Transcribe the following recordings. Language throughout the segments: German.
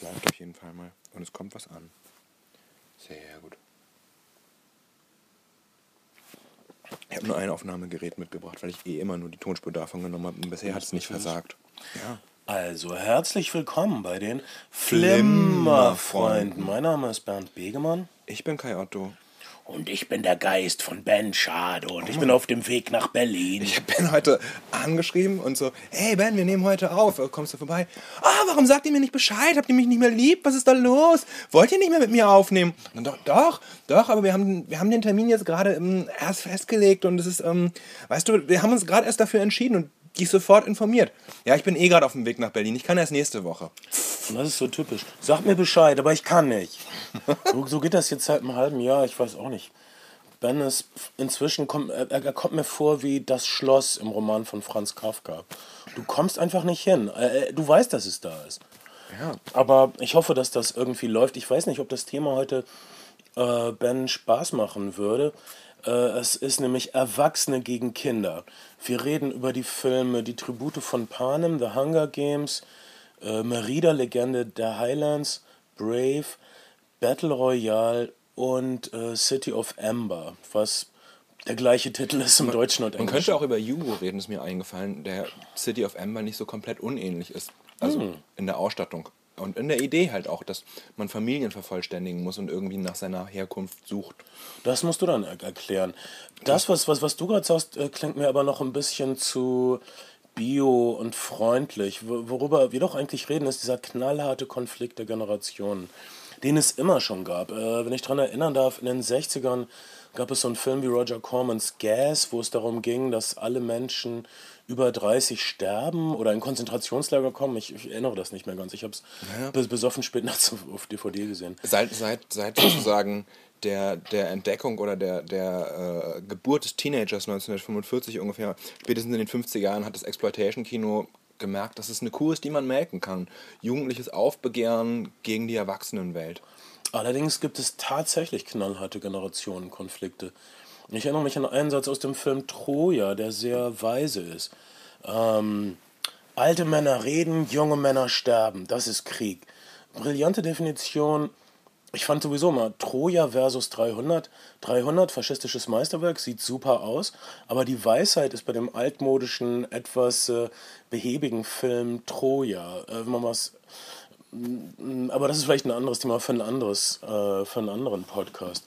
Es läuft auf jeden Fall mal. Und es kommt was an. Sehr gut. Ich habe nur ein Aufnahmegerät mitgebracht, weil ich eh immer nur die Tonspur davon genommen habe. Und bisher hat es nicht versagt. Ja. Also, herzlich willkommen bei den Flimmerfreunden. Mein Name ist Bernd Begemann. Ich bin Kai Otto. Und ich bin der Geist von Ben Schade und ich bin auf dem Weg nach Berlin. Ich bin heute angeschrieben und so, hey Ben, wir nehmen heute auf, kommst du vorbei? Ah, warum sagt ihr mir nicht Bescheid? Habt ihr mich nicht mehr lieb? Was ist da los? Wollt ihr nicht mehr mit mir aufnehmen? Und doch, doch, doch, aber wir haben, wir haben den Termin jetzt gerade ähm, erst festgelegt und es ist, ähm, weißt du, wir haben uns gerade erst dafür entschieden und dich sofort informiert. Ja, ich bin eh gerade auf dem Weg nach Berlin. Ich kann erst nächste Woche. Das ist so typisch. Sag mir Bescheid, aber ich kann nicht. so, so geht das jetzt seit einem halben Jahr, ich weiß auch nicht. Ben ist inzwischen, kommt, er, er kommt mir vor wie das Schloss im Roman von Franz Kafka. Du kommst einfach nicht hin. Äh, Du weißt, dass es da ist. Ja. Aber ich hoffe, dass das irgendwie läuft. Ich weiß nicht, ob das Thema heute äh, Ben Spaß machen würde. Äh, es ist nämlich Erwachsene gegen Kinder. Wir reden über die Filme Die Tribute von Panem, The Hunger Games, äh, Merida, Legende der Highlands, Brave, Battle Royale und äh, City of Amber, was der gleiche Titel ist im Deutschen und Man Englischen. könnte auch über Hugo reden, ist mir eingefallen, der City of Amber nicht so komplett unähnlich ist. Also in der Ausstattung. Und in der Idee halt auch, dass man Familien vervollständigen muss und irgendwie nach seiner Herkunft sucht. Das musst du dann er erklären. Das, was, was, was du gerade sagst, äh, klingt mir aber noch ein bisschen zu bio und freundlich. Wo- Worüber wir doch eigentlich reden, ist dieser knallharte Konflikt der Generationen, den es immer schon gab. Äh, wenn ich daran erinnern darf, in den 60ern gab es so einen Film wie Roger Cormans Gas, wo es darum ging, dass alle Menschen über 30 sterben oder in Konzentrationslager kommen. Ich, ich erinnere das nicht mehr ganz. Ich habe es besoffen spät nachts auf, DVD gesehen. Seit, seit, seit sozusagen der, der Entdeckung oder der, der äh, Geburt des Teenagers 1945 ungefähr, spätestens in den 50er Jahren hat das Exploitation-Kino gemerkt, dass es eine Kuh ist, die man melken kann. Jugendliches Aufbegehren gegen die Erwachsenenwelt. Allerdings gibt es tatsächlich knallharte Generationenkonflikte. Ich erinnere mich an einen Satz aus dem Film Troja, der sehr weise ist. Ähm, alte Männer reden, junge Männer sterben. Das ist Krieg. Brillante Definition. Ich fand sowieso mal Troja versus 300. 300, faschistisches Meisterwerk, sieht super aus, aber die Weisheit ist bei dem altmodischen, etwas äh, behäbigen Film Troja. Äh, wenn man was aber das ist vielleicht ein anderes Thema für ein anderes, äh, für einen anderen Podcast.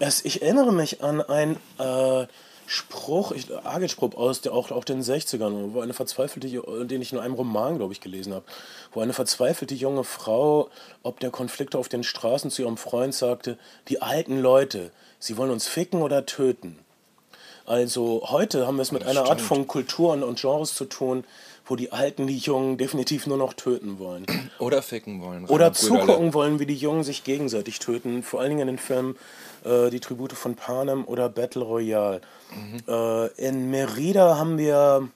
Es, ich erinnere mich an einen äh, Spruch, ich, Agitspruch aus der, auch, auch den 60ern, wo eine verzweifelte, den ich in einem Roman, glaube ich, gelesen habe, wo eine verzweifelte junge Frau, ob der Konflikte auf den Straßen zu ihrem Freund sagte, die alten Leute, sie wollen uns ficken oder töten. Also heute haben wir es mit einer Art stimmt. von Kulturen und Genres zu tun, wo die Alten die Jungen definitiv nur noch töten wollen. Oder ficken wollen. Oder zugucken wollen, wie die Jungen sich gegenseitig töten. Vor allen Dingen in den Filmen äh, Die Tribute von Panem oder Battle Royale. Äh, in Merida haben wir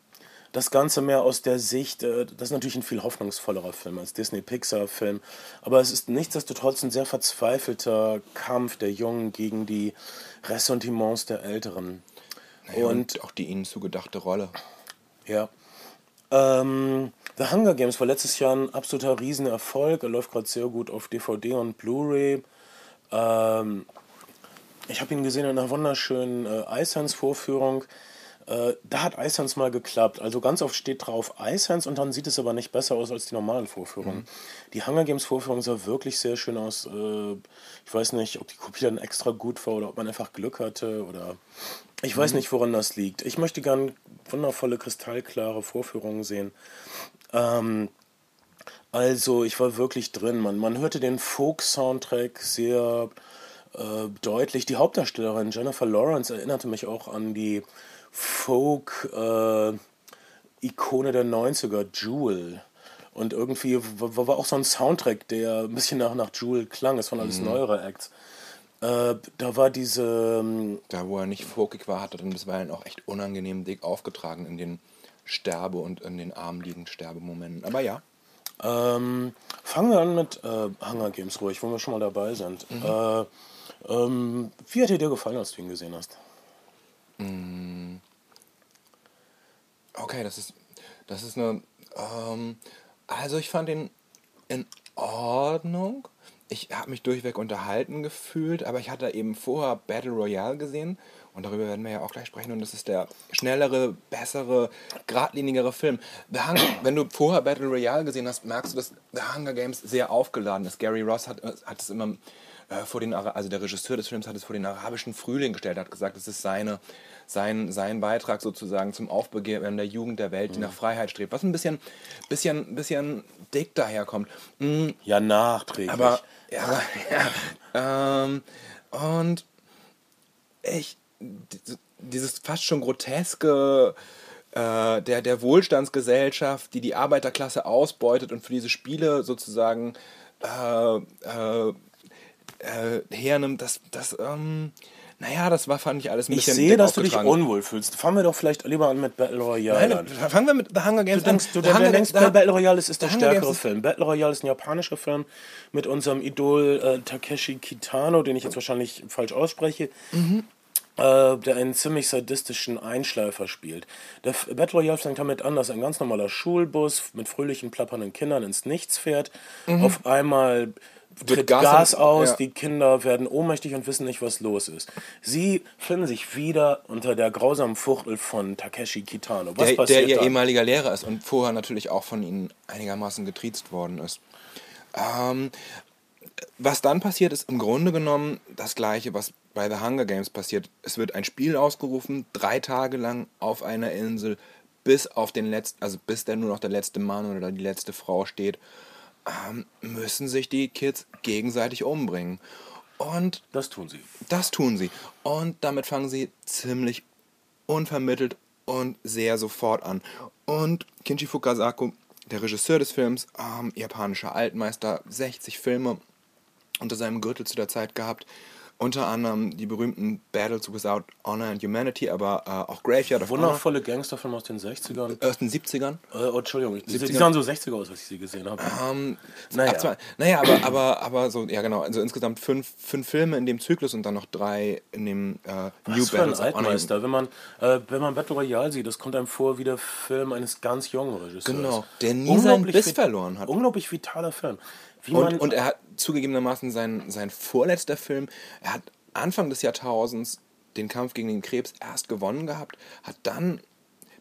das Ganze mehr aus der Sicht, äh, das ist natürlich ein viel hoffnungsvollerer Film als Disney-Pixar-Film, aber es ist nichtsdestotrotz ein sehr verzweifelter Kampf der Jungen gegen die Ressentiments der Älteren. Naja, und auch die ihnen zugedachte Rolle. Ja. Ähm, The Hunger Games war letztes Jahr ein absoluter Riesenerfolg. Er läuft gerade sehr gut auf DVD und Blu-ray. Ähm, ich habe ihn gesehen in einer wunderschönen äh, Icehands-Vorführung. Äh, da hat Icehands mal geklappt. Also ganz oft steht drauf Icehands und dann sieht es aber nicht besser aus als die normalen Vorführungen. Die Hunger Games Vorführung sah wirklich sehr schön aus. Äh, ich weiß nicht, ob die Kopie dann extra gut war oder ob man einfach Glück hatte oder ich weiß nicht, woran das liegt. Ich möchte gern wundervolle, kristallklare Vorführungen sehen. Ähm, also, ich war wirklich drin. Man, man hörte den Folk-Soundtrack sehr äh, deutlich. Die Hauptdarstellerin Jennifer Lawrence erinnerte mich auch an die Folk-Ikone der 90er, Jewel. Und irgendwie war, war auch so ein Soundtrack, der ein bisschen nach, nach Jewel klang. Es waren alles neuere Acts. Äh, da war diese. ähm, Da, wo er nicht folkig war, hat er dann bisweilen auch echt unangenehm dick aufgetragen in den Sterbe- und in den Arm liegenden Sterbemomenten. Aber ja, Ähm, fangen wir an mit äh, Hunger Games ruhig, wo wir schon mal dabei sind. Äh, ähm, wie hat dir dir gefallen, als du ihn gesehen hast? okay, das ist, das ist eine. Ähm, also, ich fand den in Ordnung. Ich habe mich durchweg unterhalten gefühlt, aber ich hatte eben vorher Battle Royale gesehen und darüber werden wir ja auch gleich sprechen und das ist der schnellere, bessere, geradlinigere Film. Hunger, wenn du vorher Battle Royale gesehen hast, merkst du, dass The Hunger Games sehr aufgeladen ist. Gary Ross hat, hat es immer äh, vor den, also der Regisseur des Films hat es vor den arabischen Frühling gestellt, hat gesagt, es ist seine, sein, sein Beitrag sozusagen zum Aufbegehren der Jugend der Welt, die nach Freiheit strebt. Was ein bisschen, bisschen, bisschen dick daherkommt. Mm, Ja, nachträglich. aber, ja, ja ähm, und ich, die- dieses fast schon groteske äh, der, der Wohlstandsgesellschaft, die die Arbeiterklasse ausbeutet und für diese Spiele sozusagen äh, äh, äh, hernimmt, das, das ähm, naja, das war, fand ich alles ein ich bisschen sehe, dick dass du dich unwohl fühlst. Fangen wir doch vielleicht lieber an mit Battle Royale. Nein, an. fangen wir mit The Hunger Games Du denkst, du an. The Hunger denkst Games- Battle Royale ist, ist der Games stärkere ist- Film. Battle Royale ist ein japanischer Film mit unserem Idol äh, Takeshi Kitano, den ich jetzt wahrscheinlich falsch ausspreche. Mhm. Äh, der einen ziemlich sadistischen Einschleifer spielt. Der F Battle Royale fängt damit an, dass ein ganz normaler Schulbus mit fröhlichen, plappernden Kindern ins Nichts fährt. Auf einmal tritt. Gas Gas, aus, ja. die Kinder werden ohnmächtig und wissen nicht, was los ist. Sie finden sich wieder unter der grausamen Fuchtel von Takeshi Kitano. Was der, der passiert ihr dann? ehemaliger Lehrer ist und vorher natürlich auch von ihnen einigermaßen getriezt worden ist. Ähm, was dann passiert, ist im Grunde genommen das gleiche, was bei The Hunger Games passiert. Es wird ein Spiel ausgerufen, drei Tage lang auf einer Insel, bis auf den letzten, also bis dann nur noch der letzte Mann oder die letzte Frau steht, ähm, müssen sich die Kids gegenseitig umbringen. Und Das tun sie. das tun sie. Und damit fangen sie ziemlich unvermittelt und sehr sofort an. Und Kinji Fukasaku, der Regisseur des Films, ähm, japanischer Altmeister, 60 Filme unter seinem Gürtel zu der Zeit gehabt. Unter anderem die berühmten Battles Without Honor and Humanity, aber äh, auch Graveyard of Honor Wundervolle Gangsterfilme aus den 60ern. aus den 70ern. Äh, oh, Entschuldigung, die, 70er. die sahen so 60er aus, als ich sie gesehen habe. Ähm, Naja. ach, zwei, naja, aber, aber, aber so, ja genau, also insgesamt fünf, fünf Filme in dem Zyklus und dann noch drei in dem äh, Was für ein of Honor. Altmeister. Wenn man, äh, wenn man Battle Royale sieht, das kommt einem vor wie der Film eines ganz jungen Regisseurs. Genau, der nie seinen Biss verloren hat. Unglaublich vitaler Film. Und, und er hat zugegebenermaßen sein, sein vorletzter Film, er hat Anfang des Jahrtausends den Kampf gegen den Krebs erst gewonnen gehabt, hat dann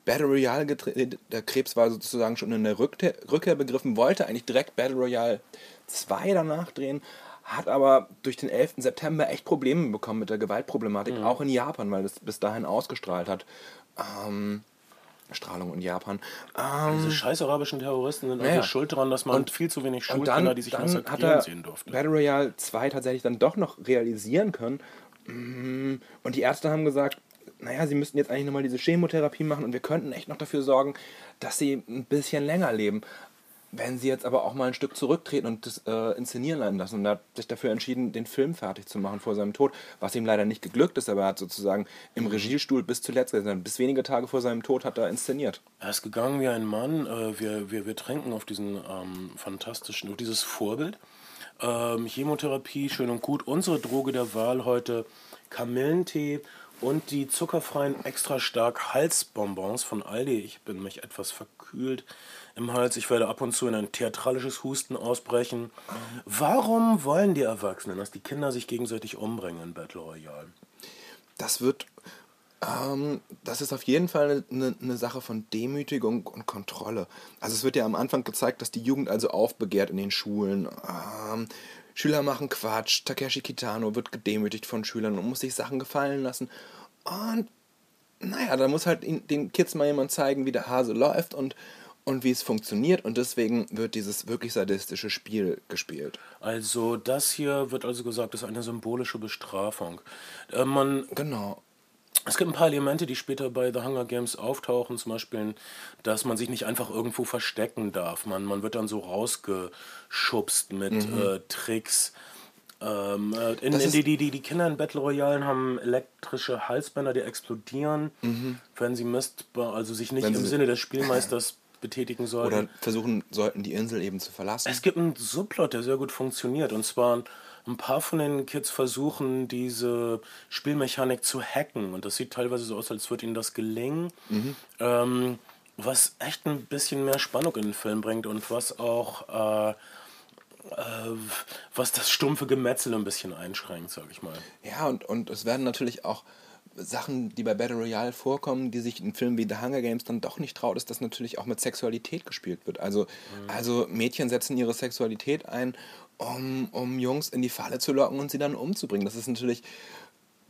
Battle Royale gedreht. Der Krebs war sozusagen schon in der Rückkehr, Rückkehr begriffen, wollte eigentlich direkt Battle Royale 2 danach drehen, hat aber durch den 11. September echt Probleme bekommen mit der Gewaltproblematik, Mhm. auch in Japan, weil das bis dahin ausgestrahlt hat. Ähm, Strahlung in Japan. Ähm, diese scheiß arabischen Terroristen sind Naja. schuld daran, dass man Und- viel zu wenig Schulkinder, dann, die sich dann hat er sehen durften. Battle Royale 2 tatsächlich dann doch noch realisieren können. Mm, Und die Ärzte haben gesagt, naja, sie müssten jetzt eigentlich nochmal diese Chemotherapie machen und wir könnten echt noch dafür sorgen, dass sie ein bisschen länger leben. Wenn sie jetzt aber auch mal ein Stück zurücktreten und das äh, inszenieren lassen. Und hat sich dafür entschieden, den Film fertig zu machen vor seinem Tod, was ihm leider nicht geglückt ist, aber er hat sozusagen im Regiestuhl bis zuletzt, gesessen. bis wenige Tage vor seinem Tod hat er inszeniert. Er ist gegangen wie ein Mann. Äh, wir, wir, wir tränken auf diesen ähm, fantastischen, auf dieses Vorbild. Ähm, Chemotherapie, schön und gut. Unsere Droge der Wahl heute Kamillentee und die zuckerfreien extra stark Halsbonbons von Aldi. Ich bin mich etwas verkühlt im Hals. Ich werde ab und zu in ein theatralisches Husten ausbrechen. Warum wollen die Erwachsenen, dass die Kinder sich gegenseitig umbringen in Battle Royale? das wird, ähm, das ist auf jeden Fall eine, eine Sache von Demütigung und Kontrolle. Also es wird ja am Anfang gezeigt, dass die Jugend also aufbegehrt in den Schulen. Ähm, Schüler machen Quatsch, Takeshi Kitano wird gedemütigt von Schülern und muss sich Sachen gefallen lassen. Und naja, da muss halt den Kids mal jemand zeigen, wie der Hase läuft und, und wie es funktioniert. Und deswegen wird dieses wirklich sadistische Spiel gespielt. Also das hier wird also gesagt, ist eine symbolische Bestrafung. Äh, man, Genau. es gibt ein paar Elemente, die später bei The Hunger Games auftauchen, zum Beispiel, dass man sich nicht einfach irgendwo verstecken darf. Man, man wird dann so rausgeschubst mit äh, Tricks. Ähm, äh, in, in die, die, die, die Kinder in Battle Royale haben elektrische Halsbänder, die explodieren, wenn sie Mist, also sich nicht im Sinne des Spielmeisters betätigen sollten. Oder versuchen sollten, die Insel eben zu verlassen. Es gibt einen Subplot, der sehr gut funktioniert. Und zwar ein paar von den Kids versuchen, diese Spielmechanik zu hacken. Und das sieht teilweise so aus, als würde ihnen das gelingen. Ähm, was echt ein bisschen mehr Spannung in den Film bringt und was auch äh, was das stumpfe Gemetzel ein bisschen einschränkt, sag ich mal. Ja, und, und es werden natürlich auch Sachen, die bei Battle Royale vorkommen, die sich in Filmen wie The Hunger Games dann doch nicht traut, ist, dass natürlich auch mit Sexualität gespielt wird. Also, mhm. also Mädchen setzen ihre Sexualität ein, um, um Jungs in die Falle zu locken und sie dann umzubringen. Das ist natürlich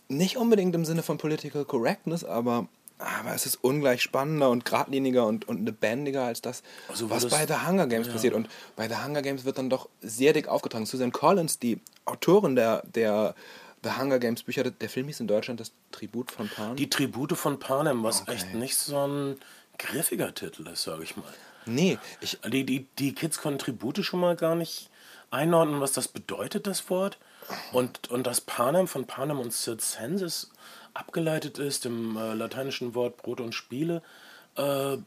nicht unbedingt im Sinne von Political Correctness, aber aber es ist ungleich spannender und geradliniger und, und lebendiger als das, also was bei The Hunger Games ja. passiert. Und bei The Hunger Games wird dann doch sehr dick aufgetragen. Susan Collins, die Autorin der, der The Hunger Games Bücher, der Film hieß in Deutschland das Tribut von Panem. Die Tribute von Panem, was okay. echt nicht so ein griffiger Titel ist, sage ich mal. Nee. Ich die, die, die Kids konnten Tribute schon mal gar nicht einordnen, was das bedeutet, das Wort. Und, und dass Panem von Panem und Circenses abgeleitet ist, dem äh, lateinischen Wort Brot und Spiele, äh,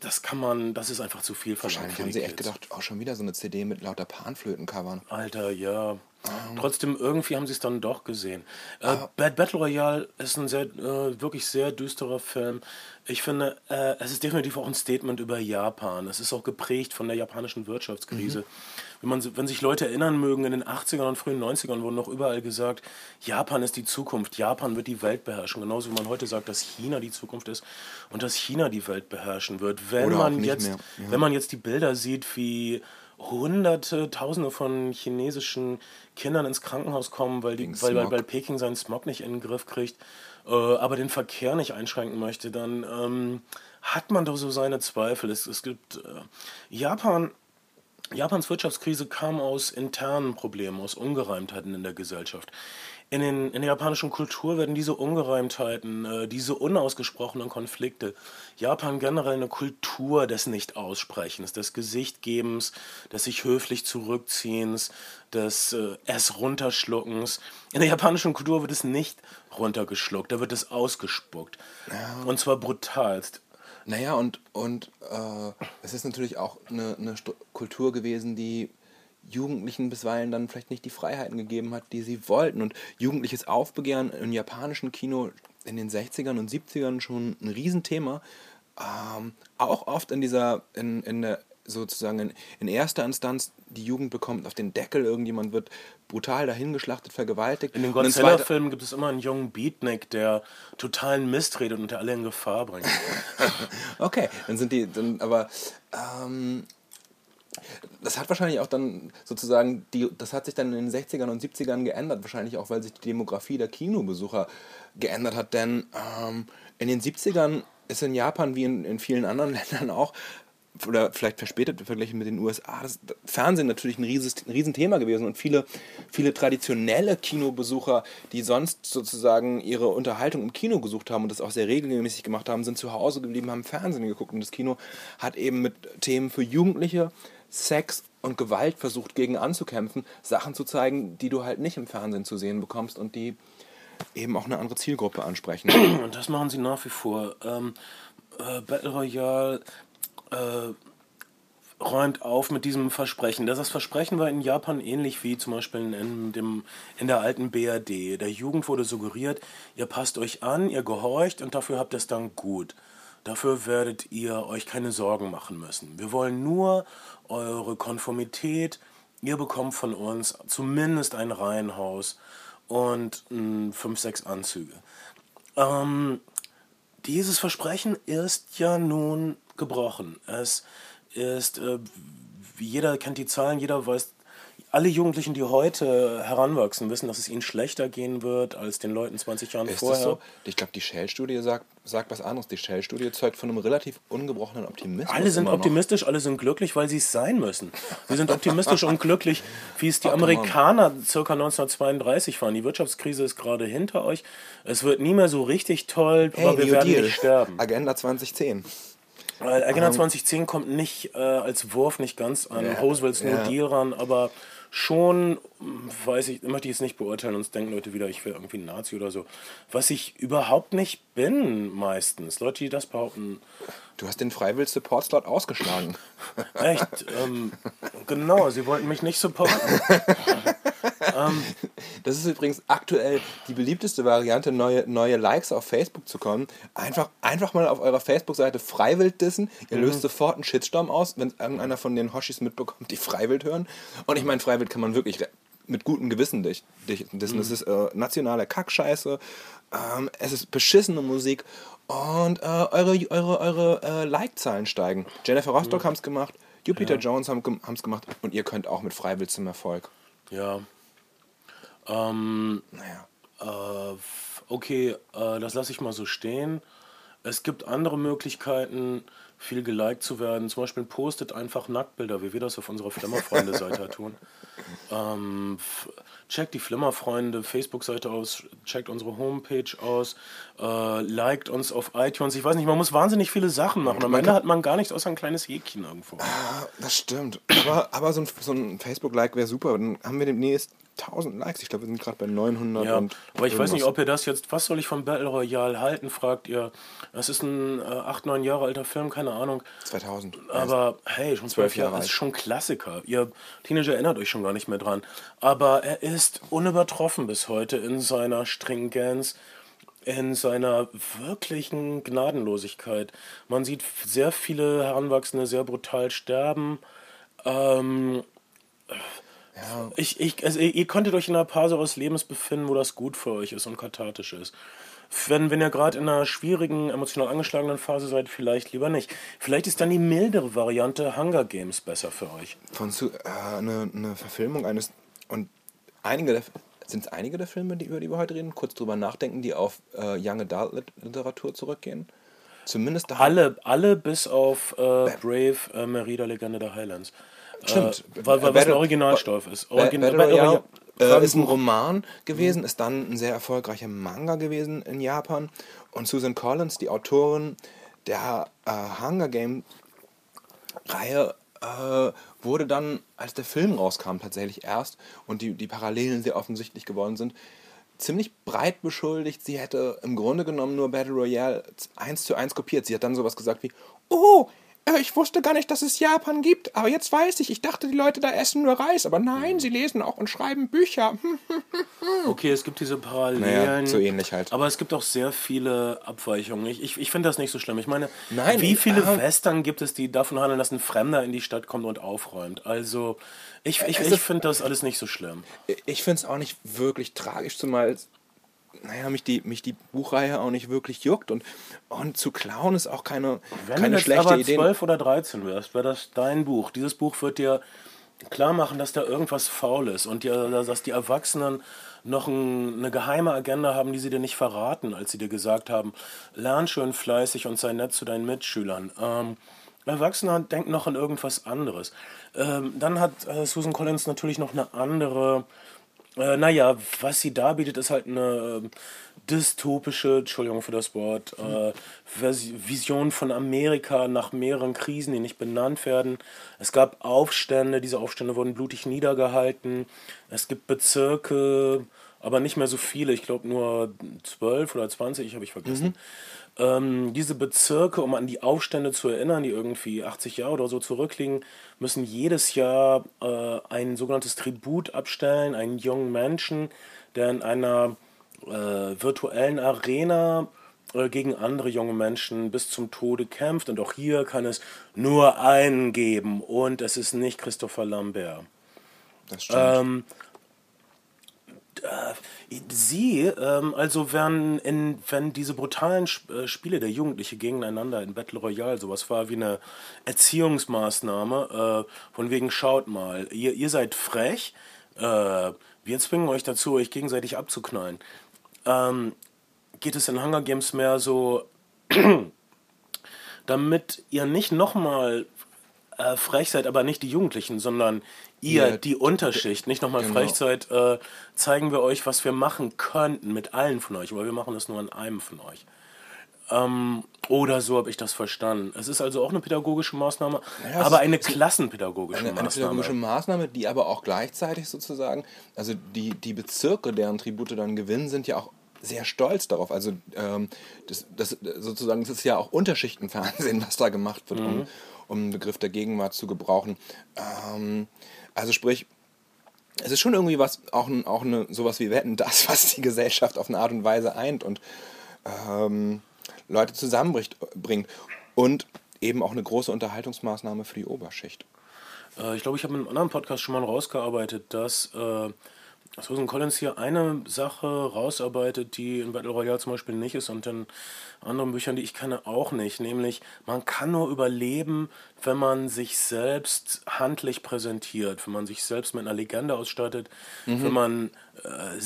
das kann man, das ist einfach zu viel verlangt. Wahrscheinlich haben sie echt gedacht, auch oh, schon wieder so eine CD mit lauter Panflöten-Covern. Alter, ja. Trotzdem, irgendwie haben sie es dann doch gesehen. Äh, Bad Battle Royale ist ein sehr, äh, wirklich sehr düsterer Film. Ich finde, äh, es ist definitiv auch ein Statement über Japan. Es ist auch geprägt von der japanischen Wirtschaftskrise. Mhm. Wenn, man, wenn sich Leute erinnern mögen, in den 80ern und frühen 90ern wurden noch überall gesagt, Japan ist die Zukunft, Japan wird die Welt beherrschen. Genauso wie man heute sagt, dass China die Zukunft ist und dass China die Welt beherrschen wird. Wenn, man jetzt, ja. wenn man jetzt die Bilder sieht, wie Hunderte, Tausende von chinesischen Kindern ins Krankenhaus kommen, weil, die, weil, weil, weil, Peking seinen Smog nicht in den Griff kriegt, äh, aber den Verkehr nicht einschränken möchte, dann ähm, hat man doch so seine Zweifel. Es, es gibt äh, Japan. Japans Wirtschaftskrise kam aus internen Problemen, aus Ungereimtheiten in der Gesellschaft in, den, in der japanischen Kultur werden diese Ungereimtheiten, äh, diese unausgesprochenen Konflikte, Japan generell eine Kultur des Nicht-Aussprechens, des Gesichtgebens, des sich höflich zurückziehens, des äh, es runterschluckens. In der japanischen Kultur wird es nicht runtergeschluckt, da wird es ausgespuckt. Ja. Und zwar brutalst. Naja, und, und äh, es ist natürlich auch eine, eine Kultur gewesen, die Jugendlichen bisweilen dann vielleicht nicht die Freiheiten gegeben hat, die sie wollten. Und jugendliches Aufbegehren im japanischen Kino in den 60ern und 70ern schon ein Riesenthema. Ähm, auch oft in dieser, in, in der sozusagen in, in, erster Instanz die Jugend bekommt auf den Deckel, irgendjemand wird brutal dahingeschlachtet, vergewaltigt. In den Godzilla-Filmen gibt es immer einen jungen Beatnik, der totalen Mist redet und der alle in Gefahr bringt. okay, dann sind die, dann, aber ähm, das hat wahrscheinlich auch dann sozusagen, die, das hat sich dann in den 60ern und 70ern geändert, wahrscheinlich auch, weil sich die Demografie der Kinobesucher geändert hat, denn ähm, in den 70ern ist in Japan wie in, in vielen anderen Ländern auch oder vielleicht verspätet verglichen mit den USA, das Fernsehen natürlich ein, rieses, ein Riesenthema gewesen und viele, viele traditionelle Kinobesucher, die sonst sozusagen ihre Unterhaltung im Kino gesucht haben und das auch sehr regelmäßig gemacht haben, sind zu Hause geblieben, haben Fernsehen geguckt. Und das Kino hat eben mit Themen für Jugendliche Sex und Gewalt versucht gegen anzukämpfen, Sachen zu zeigen, die du halt nicht im Fernsehen zu sehen bekommst und die eben auch eine andere Zielgruppe ansprechen. Und das machen sie nach wie vor. Ähm, äh, Battle Royale äh, räumt auf mit diesem Versprechen. Das Versprechen war in Japan ähnlich wie zum Beispiel in, dem, in der alten BRD. Der Jugend wurde suggeriert, ihr passt euch an, ihr gehorcht und dafür habt ihr es dann gut. Dafür werdet ihr euch keine Sorgen machen müssen. Wir wollen nur eure Konformität. Ihr bekommt von uns zumindest ein Reihenhaus und mh, fünf, sechs Anzüge. Ähm, dieses Versprechen ist ja nun gebrochen. Es ist, äh, jeder kennt die Zahlen, jeder weiß alle Jugendlichen, die heute heranwachsen, wissen, dass es ihnen schlechter gehen wird als den Leuten 20 Jahren ist vorher. So? Ich glaube, die Shell-Studie sagt, sagt was anderes. Die Shell-Studie zeugt von einem relativ ungebrochenen Optimismus. Alle sind optimistisch, noch. alle sind glücklich, weil sie es sein müssen. Wir sind optimistisch und glücklich, wie es die Amerikaner circa 1932 waren. Die Wirtschaftskrise ist gerade hinter euch. Es wird nie mehr so richtig toll, hey, aber wir werden Deal. nicht sterben. Agenda 2010. Weil Agenda um, 2010 kommt nicht äh, als Wurf nicht ganz an yeah, Roosevelts New yeah. Deal ran, aber schon, weiß ich, möchte ich jetzt nicht beurteilen, sonst denken Leute wieder, ich wäre irgendwie ein Nazi oder so. Was ich überhaupt nicht bin, meistens. Leute, die das behaupten. Du hast den Freiwill Support Slot ausgeschlagen. Echt? Ähm, genau, sie wollten mich nicht supporten. Ähm, Das ist übrigens aktuell die beliebteste Variante, neue, neue Likes auf Facebook zu kommen. Einfach, einfach mal auf eurer Facebook-Seite Freiwild dissen. Ihr löst sofort einen Shitstorm aus, wenn irgendeiner von den Hoshis mitbekommt, die Freiwild hören. Und ich meine, Freiwild kann man wirklich mit gutem Gewissen dich, dich dissen. Das ist äh, nationale Kackscheiße. Ähm, es ist beschissene Musik. Und äh, eure, eure, eure äh, Like-Zahlen steigen. Jennifer Rostock haben es gemacht. Jupiter Jones haben es gemacht. Und ihr könnt auch mit Freiwild zum Erfolg. ja. Ähm, Naja. Äh, okay, äh, das lasse ich mal so stehen. Es gibt andere Möglichkeiten, viel geliked zu werden. Zum Beispiel postet einfach Nacktbilder, wie wir das auf unserer Flimmerfreunde-Seite tun. Ähm, checkt die Flimmerfreunde Facebook-Seite aus, checkt unsere Homepage aus, äh, liked uns auf iTunes. Ich weiß nicht, man muss wahnsinnig viele Sachen machen. Am Ende hat man gar nichts außer ein kleines Häkchen irgendwo. Ah, das stimmt. Aber, aber so ein, so ein Facebook-Like wäre super. Dann haben wir demnächst 1000 Likes. Ich glaube, wir sind gerade bei 900. Ja, und aber ich weiß nicht, irgendwas. ob ihr das jetzt, was soll ich von Battle Royale halten, fragt ihr. Es ist ein äh, 8, 9 Jahre alter Film, keine Ahnung. 2000. Aber hey, schon zwölf Jahre Jahre, alt. ist schon Klassiker. Ihr Teenager erinnert euch schon gar nicht mehr dran. Aber er ist unübertroffen bis heute in seiner Stringenz, in seiner wirklichen Gnadenlosigkeit. Man sieht sehr viele Heranwachsende sehr brutal sterben. Ähm, Ja, ich, ich, also ihr, könntet euch in einer Phase eures Lebens befinden, wo das gut für euch ist und kathartisch ist. Wenn, wenn ihr gerade in einer schwierigen, emotional angeschlagenen Phase seid, vielleicht lieber nicht. Vielleicht ist dann die mildere Variante Hunger Games besser für euch. von zu, äh, eine, eine Verfilmung eines. Und einige der. Sind es einige der Filme, die, über die wir heute reden? Kurz drüber nachdenken, die auf äh, Young Adult Lit- Literatur zurückgehen? Zumindest. Alle, alle bis auf äh, Brave, äh, Merida, Legende der Highlands. Stimmt. Äh, weil, weil was Battle- ein Originalstoff ist. Ba- Origin Battle Battle Royale Royale- äh, ist ein Roman gewesen, ist dann ein sehr erfolgreicher Manga gewesen in Japan. Und Susan Collins, die Autorin der äh, Hunger Game Reihe, äh, wurde dann, als der Film rauskam, tatsächlich erst und die, die Parallelen sehr offensichtlich geworden sind, ziemlich breit beschuldigt, sie hätte im Grunde genommen nur Battle Royale eins zu eins kopiert. Sie hat dann sowas gesagt wie, oh, äh, ich wusste gar nicht, dass es Japan gibt, aber jetzt weiß ich, ich dachte, die Leute da essen nur Reis, aber nein, sie lesen auch und schreiben Bücher. Hm. Okay, es gibt diese Parallelen. Naja, so ähnlich halt. Aber es gibt auch sehr viele Abweichungen. Ich, ich, ich finde das nicht so schlimm. Ich meine, Nein, wie viele ähm, Western gibt es, die davon handeln, dass ein Fremder in die Stadt kommt und aufräumt? Also, ich, ich, ich finde das alles nicht so schlimm. Ich finde es auch nicht wirklich tragisch, zumal naja, mich die, mich die Buchreihe auch nicht wirklich juckt und, und zu klauen ist auch keine, Wenn keine du schlechte aber Idee. 12 oder 13 wärst, wäre das dein Buch. Dieses Buch wird dir klar machen, dass da irgendwas faul ist und dir, dass die Erwachsenen noch ein, eine geheime Agenda haben, die sie dir nicht verraten, als sie dir gesagt haben, lern schön fleißig und sei nett zu deinen Mitschülern. Ähm, Erwachsener denkt noch an irgendwas anderes. Ähm, dann hat äh, Susan Collins natürlich noch eine andere äh, naja, was sie da bietet, ist halt eine ähm, dystopische, Entschuldigung für das Wort, äh, Vision von Amerika nach mehreren Krisen, die nicht benannt werden. Es gab Aufstände, diese Aufstände wurden blutig niedergehalten. Es gibt Bezirke, aber nicht mehr so viele, ich glaube nur 12 oder 20, habe ich vergessen. Ähm, diese Bezirke, um an die Aufstände zu erinnern, die irgendwie 80 Jahre oder so zurückliegen, müssen jedes Jahr äh, ein sogenanntes Tribut abstellen, einen jungen Menschen, der in einer äh, virtuellen Arena äh, gegen andere junge Menschen bis zum Tode kämpft. Und auch hier kann es nur einen geben. Und es ist nicht Christopher Lambert. Das stimmt. Ähm, äh, sie, ähm, also wenn, in, wenn diese brutalen äh, Spiele der Jugendliche gegeneinander in Battle Royale, sowas war wie eine Erziehungsmaßnahme, äh, von wegen schaut mal, ihr, ihr seid frech, äh, wir zwingen euch dazu, euch gegenseitig abzuknallen. Ähm, geht es in Hunger Games mehr so, damit ihr nicht nochmal äh, frech seid, aber nicht die Jugendlichen, sondern ihr, Ihr- die Unterschicht, nicht nochmal Genau. frech seid, äh, zeigen wir euch, was wir machen könnten mit allen von euch, aber wir machen das nur an einem von euch. Ähm, oder so habe ich das verstanden. Es ist also auch eine pädagogische Maßnahme, es aber eine es klassenpädagogische eine, eine Maßnahme. pädagogische Maßnahme, die aber auch gleichzeitig sozusagen, also die, die Bezirke, deren Tribute dann gewinnen, sind ja auch sehr stolz darauf. Also ähm, das, das sozusagen, das ist ja auch Unterschichtenfernsehen, was da gemacht wird, um, um einen Begriff der Gegenwart zu gebrauchen. Ähm, also sprich, es ist schon irgendwie was, auch, auch eine, sowas wie Wetten, das, was die Gesellschaft auf eine Art und Weise eint und ähm, Leute zusammenbringt. Und eben auch eine große Unterhaltungsmaßnahme für die Oberschicht. Äh, ich glaube, ich habe in einem anderen Podcast schon mal rausgearbeitet, dass äh, Susan Collins hier eine Sache rausarbeitet, die in Battle Royale zum Beispiel nicht ist und in anderen Büchern, die ich kenne, auch nicht. Nämlich, man kann nur überleben, wenn man sich selbst handlich präsentiert, wenn man sich selbst mit einer Legende ausstattet, mhm. wenn man äh,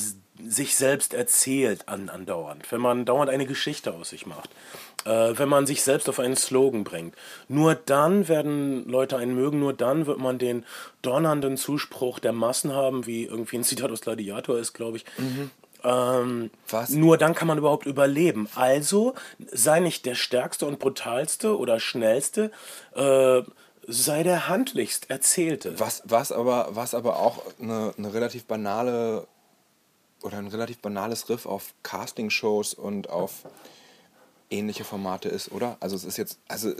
sich selbst erzählt an, andauernd, wenn man dauernd eine Geschichte aus sich macht, äh, wenn man sich selbst auf einen Slogan bringt. Nur dann werden Leute einen mögen, nur dann wird man den donnernden Zuspruch der Massen haben, wie irgendwie ein Zitat aus Gladiator ist, glaube ich. Mhm. Ähm, Was? Nur dann kann man überhaupt überleben. Also sei nicht der stärkste und brutalste oder schnellste, äh, sei der handlichst erzählte. Was, was, aber, was aber auch eine, eine relativ banale oder ein relativ banales Riff auf Castingshows und auf ähnliche Formate ist, oder? Also es ist jetzt, also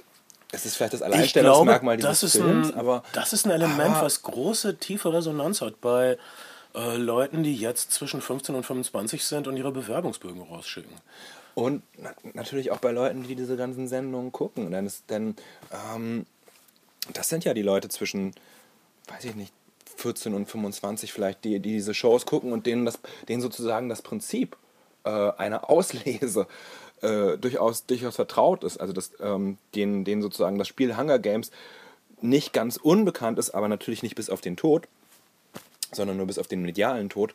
es ist vielleicht das Alleinstellungsmerkmal dieses das Films, ein, aber das ist ein Element, was große tiefe Resonanz hat bei äh, Leuten, die jetzt zwischen 15 und 25 sind und ihre Bewerbungsbögen rausschicken. Und na natürlich auch bei Leuten, die diese ganzen Sendungen gucken. Denn, es, denn ähm, das sind ja die Leute zwischen, weiß ich nicht, 14 und 25 vielleicht, die, die diese Shows gucken und denen, das, denen sozusagen das Prinzip äh, einer Auslese äh, durchaus, durchaus vertraut ist. Also dass ähm, denen, denen sozusagen das Spiel Hunger Games nicht ganz unbekannt ist, aber natürlich nicht bis auf den Tod, sondern nur bis auf den medialen Tod.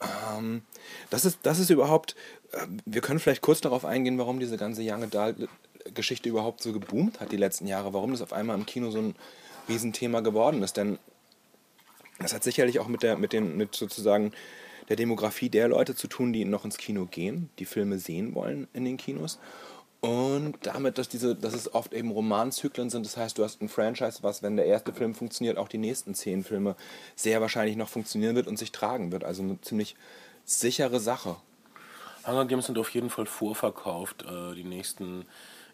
Ähm, das, ist, das ist überhaupt, äh, wir können vielleicht kurz darauf eingehen, warum diese ganze Young Adult Geschichte überhaupt so geboomt hat die letzten Jahre, warum das auf einmal im Kino so ein Riesenthema geworden ist. Denn das hat sicherlich auch mit der, mit den, mit sozusagen der Demografie der Leute zu tun, die noch ins Kino gehen, die Filme sehen wollen in den Kinos. Und damit, dass, diese, dass es oft eben Romanzyklen sind, das heißt, du hast ein Franchise, was, wenn der erste Film funktioniert, auch die nächsten zehn Filme sehr wahrscheinlich noch funktionieren wird und sich tragen wird. Also eine ziemlich sichere Sache. Hunger Games sind auf jeden Fall vorverkauft, äh, die nächsten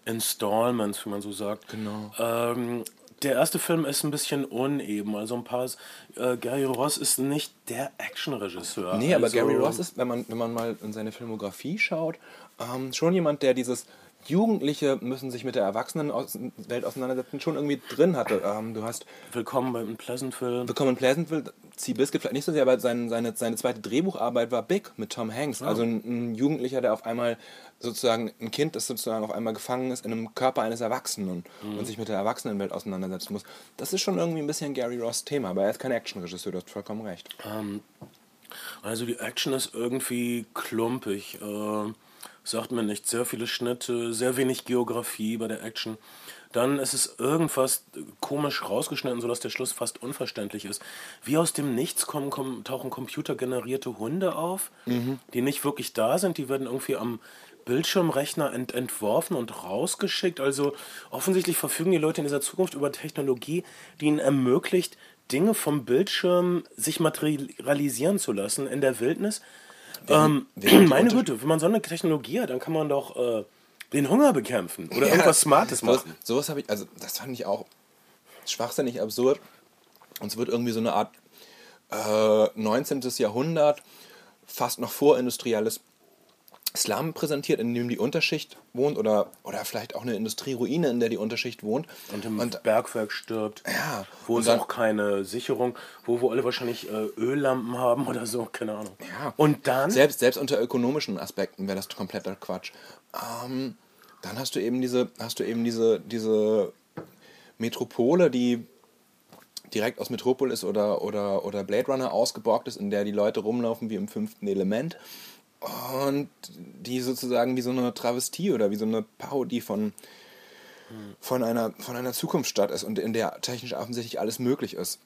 Installments, wie man so sagt. Genau. Ähm, der erste Film ist ein bisschen uneben. Also ein paar. Äh, Gary Ross ist nicht der Actionregisseur. Nee, aber also, Gary Ross ist, wenn man, wenn man mal in seine Filmografie schaut, ähm, schon jemand, der dieses Jugendliche müssen sich mit der Erwachsenenwelt auseinandersetzen, schon irgendwie drin hatte. Ähm, du hast Willkommen beim Pleasantville. Willkommen in Pleasantville. Seabiscuit vielleicht nicht so sehr, aber sein, seine, seine zweite Drehbucharbeit war Big mit Tom Hanks. Oh. Also ein, ein, Jugendlicher, der auf einmal sozusagen, ein Kind, das sozusagen auf einmal gefangen ist in einem Körper eines Erwachsenen mhm. und sich mit der Erwachsenenwelt auseinandersetzen muss. Das ist schon irgendwie ein bisschen Gary Ross Thema, aber er ist kein Actionregisseur, du hast vollkommen recht. Um, ähm, also die Action ist irgendwie klumpig. Äh sagt mir nicht. Sehr viele Schnitte, sehr wenig Geografie bei der Action. Dann ist es irgendwas komisch rausgeschnitten, sodass der Schluss fast unverständlich ist. Wie aus dem Nichts kommen, kommen tauchen computergenerierte Hunde auf, mhm. die nicht wirklich da sind. Die werden irgendwie am Bildschirmrechner ent entworfen und rausgeschickt. Also offensichtlich verfügen die Leute in dieser Zukunft über Technologie, die ihnen ermöglicht, Dinge vom Bildschirm sich materialisieren zu lassen in der Wildnis ähm, meine Güte, wenn man so eine Technologie hat, dann kann man doch äh, den Hunger bekämpfen oder ja, irgendwas Smartes machen. So, sowas habe ich, also das fand ich auch schwachsinnig absurd. Und es wird irgendwie so eine Art äh, 19. Jahrhundert, fast noch vorindustrielles Slum präsentiert, in dem die Unterschicht wohnt oder, oder vielleicht auch eine Industrieruine, in der die Unterschicht wohnt. Und im und, Bergwerk stirbt. Ja. Wo es dann, auch keine Sicherung, wo, wo alle wahrscheinlich äh, Öllampen haben oder so, keine Ahnung. Ja. Und dann? Selbst, selbst unter ökonomischen Aspekten wäre das kompletter Quatsch. Ähm, dann hast du eben diese, hast du eben diese, diese Metropole, die direkt aus Metropolis oder, oder, oder Blade Runner ausgeborgt ist, in der die Leute rumlaufen wie im fünften Element und die sozusagen wie so eine Travestie oder wie so eine Parodie von, von, einer, von einer Zukunftsstadt ist und in der technisch offensichtlich alles möglich ist.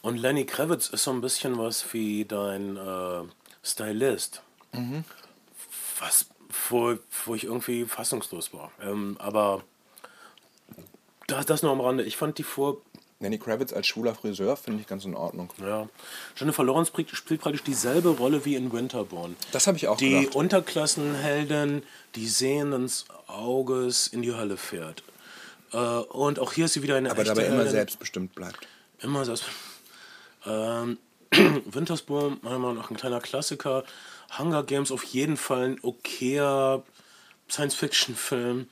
Und Lenny Kravitz ist so ein bisschen was wie dein äh, Stylist. Mhm. Was, wo, wo ich irgendwie fassungslos war. Ähm, aber das, das nur am Rande. Ich fand die vor Lenny Kravitz als schwuler Friseur finde ich ganz in Ordnung. Ja. Jennifer Lawrence spielt praktisch dieselbe Rolle wie in Winterborn. Das habe ich auch Die gedacht. Unterklassenheldin, die sehenden Auges in die Hölle fährt. Äh, und auch hier ist sie wieder eine Aber dabei immer selbstbestimmt bleibt. Immer selbst. Ähm, Wintersburg, meiner Meinung nach ein kleiner Klassiker. Hunger Games auf jeden Fall ein okayer Science-Fiction-Film.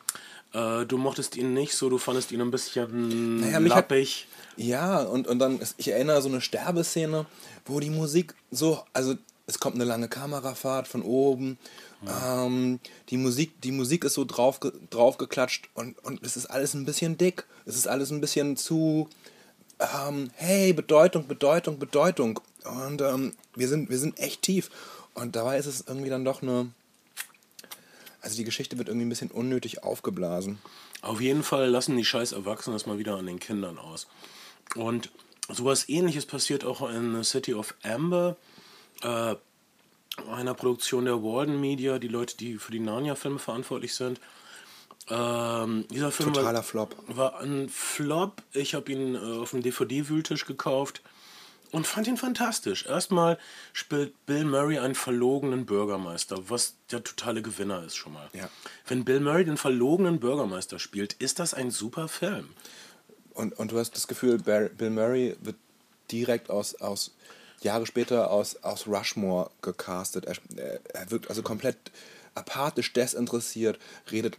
Äh, du mochtest ihn nicht so, du fandest ihn ein bisschen Naja, mich hat- lappig. Ja, und, und dann, ich erinnere so eine Sterbeszene, wo die Musik so, also es kommt eine lange Kamerafahrt von oben, ähm, die, Musik, die Musik ist so drauf, draufgeklatscht und, und es ist alles ein bisschen dick, es ist alles ein bisschen zu, ähm, hey, Bedeutung, Bedeutung, Bedeutung. Und ähm, wir, sind, wir sind echt tief. Und dabei ist es irgendwie dann doch eine, also die Geschichte wird irgendwie ein bisschen unnötig aufgeblasen. Auf jeden Fall lassen die scheiß Erwachsenen das mal wieder an den Kindern aus. Und sowas ähnliches passiert auch in City of Amber, äh, einer Produktion der Walden Media, die Leute, die für die Narnia-Filme verantwortlich sind. Ähm, dieser Film Totaler war, Flop. war ein Flop. Ich habe ihn äh, auf dem DVD-Wühltisch gekauft und fand ihn fantastisch. Erstmal spielt Bill Murray einen verlogenen Bürgermeister, was der totale Gewinner ist schon mal. Ja. Wenn Bill Murray den verlogenen Bürgermeister spielt, ist das ein super Film. Und, und du hast das Gefühl, Bill Murray wird direkt aus, aus Jahre später aus, aus Rushmore gecastet. Er, er- er wirkt also komplett apathisch, desinteressiert, redet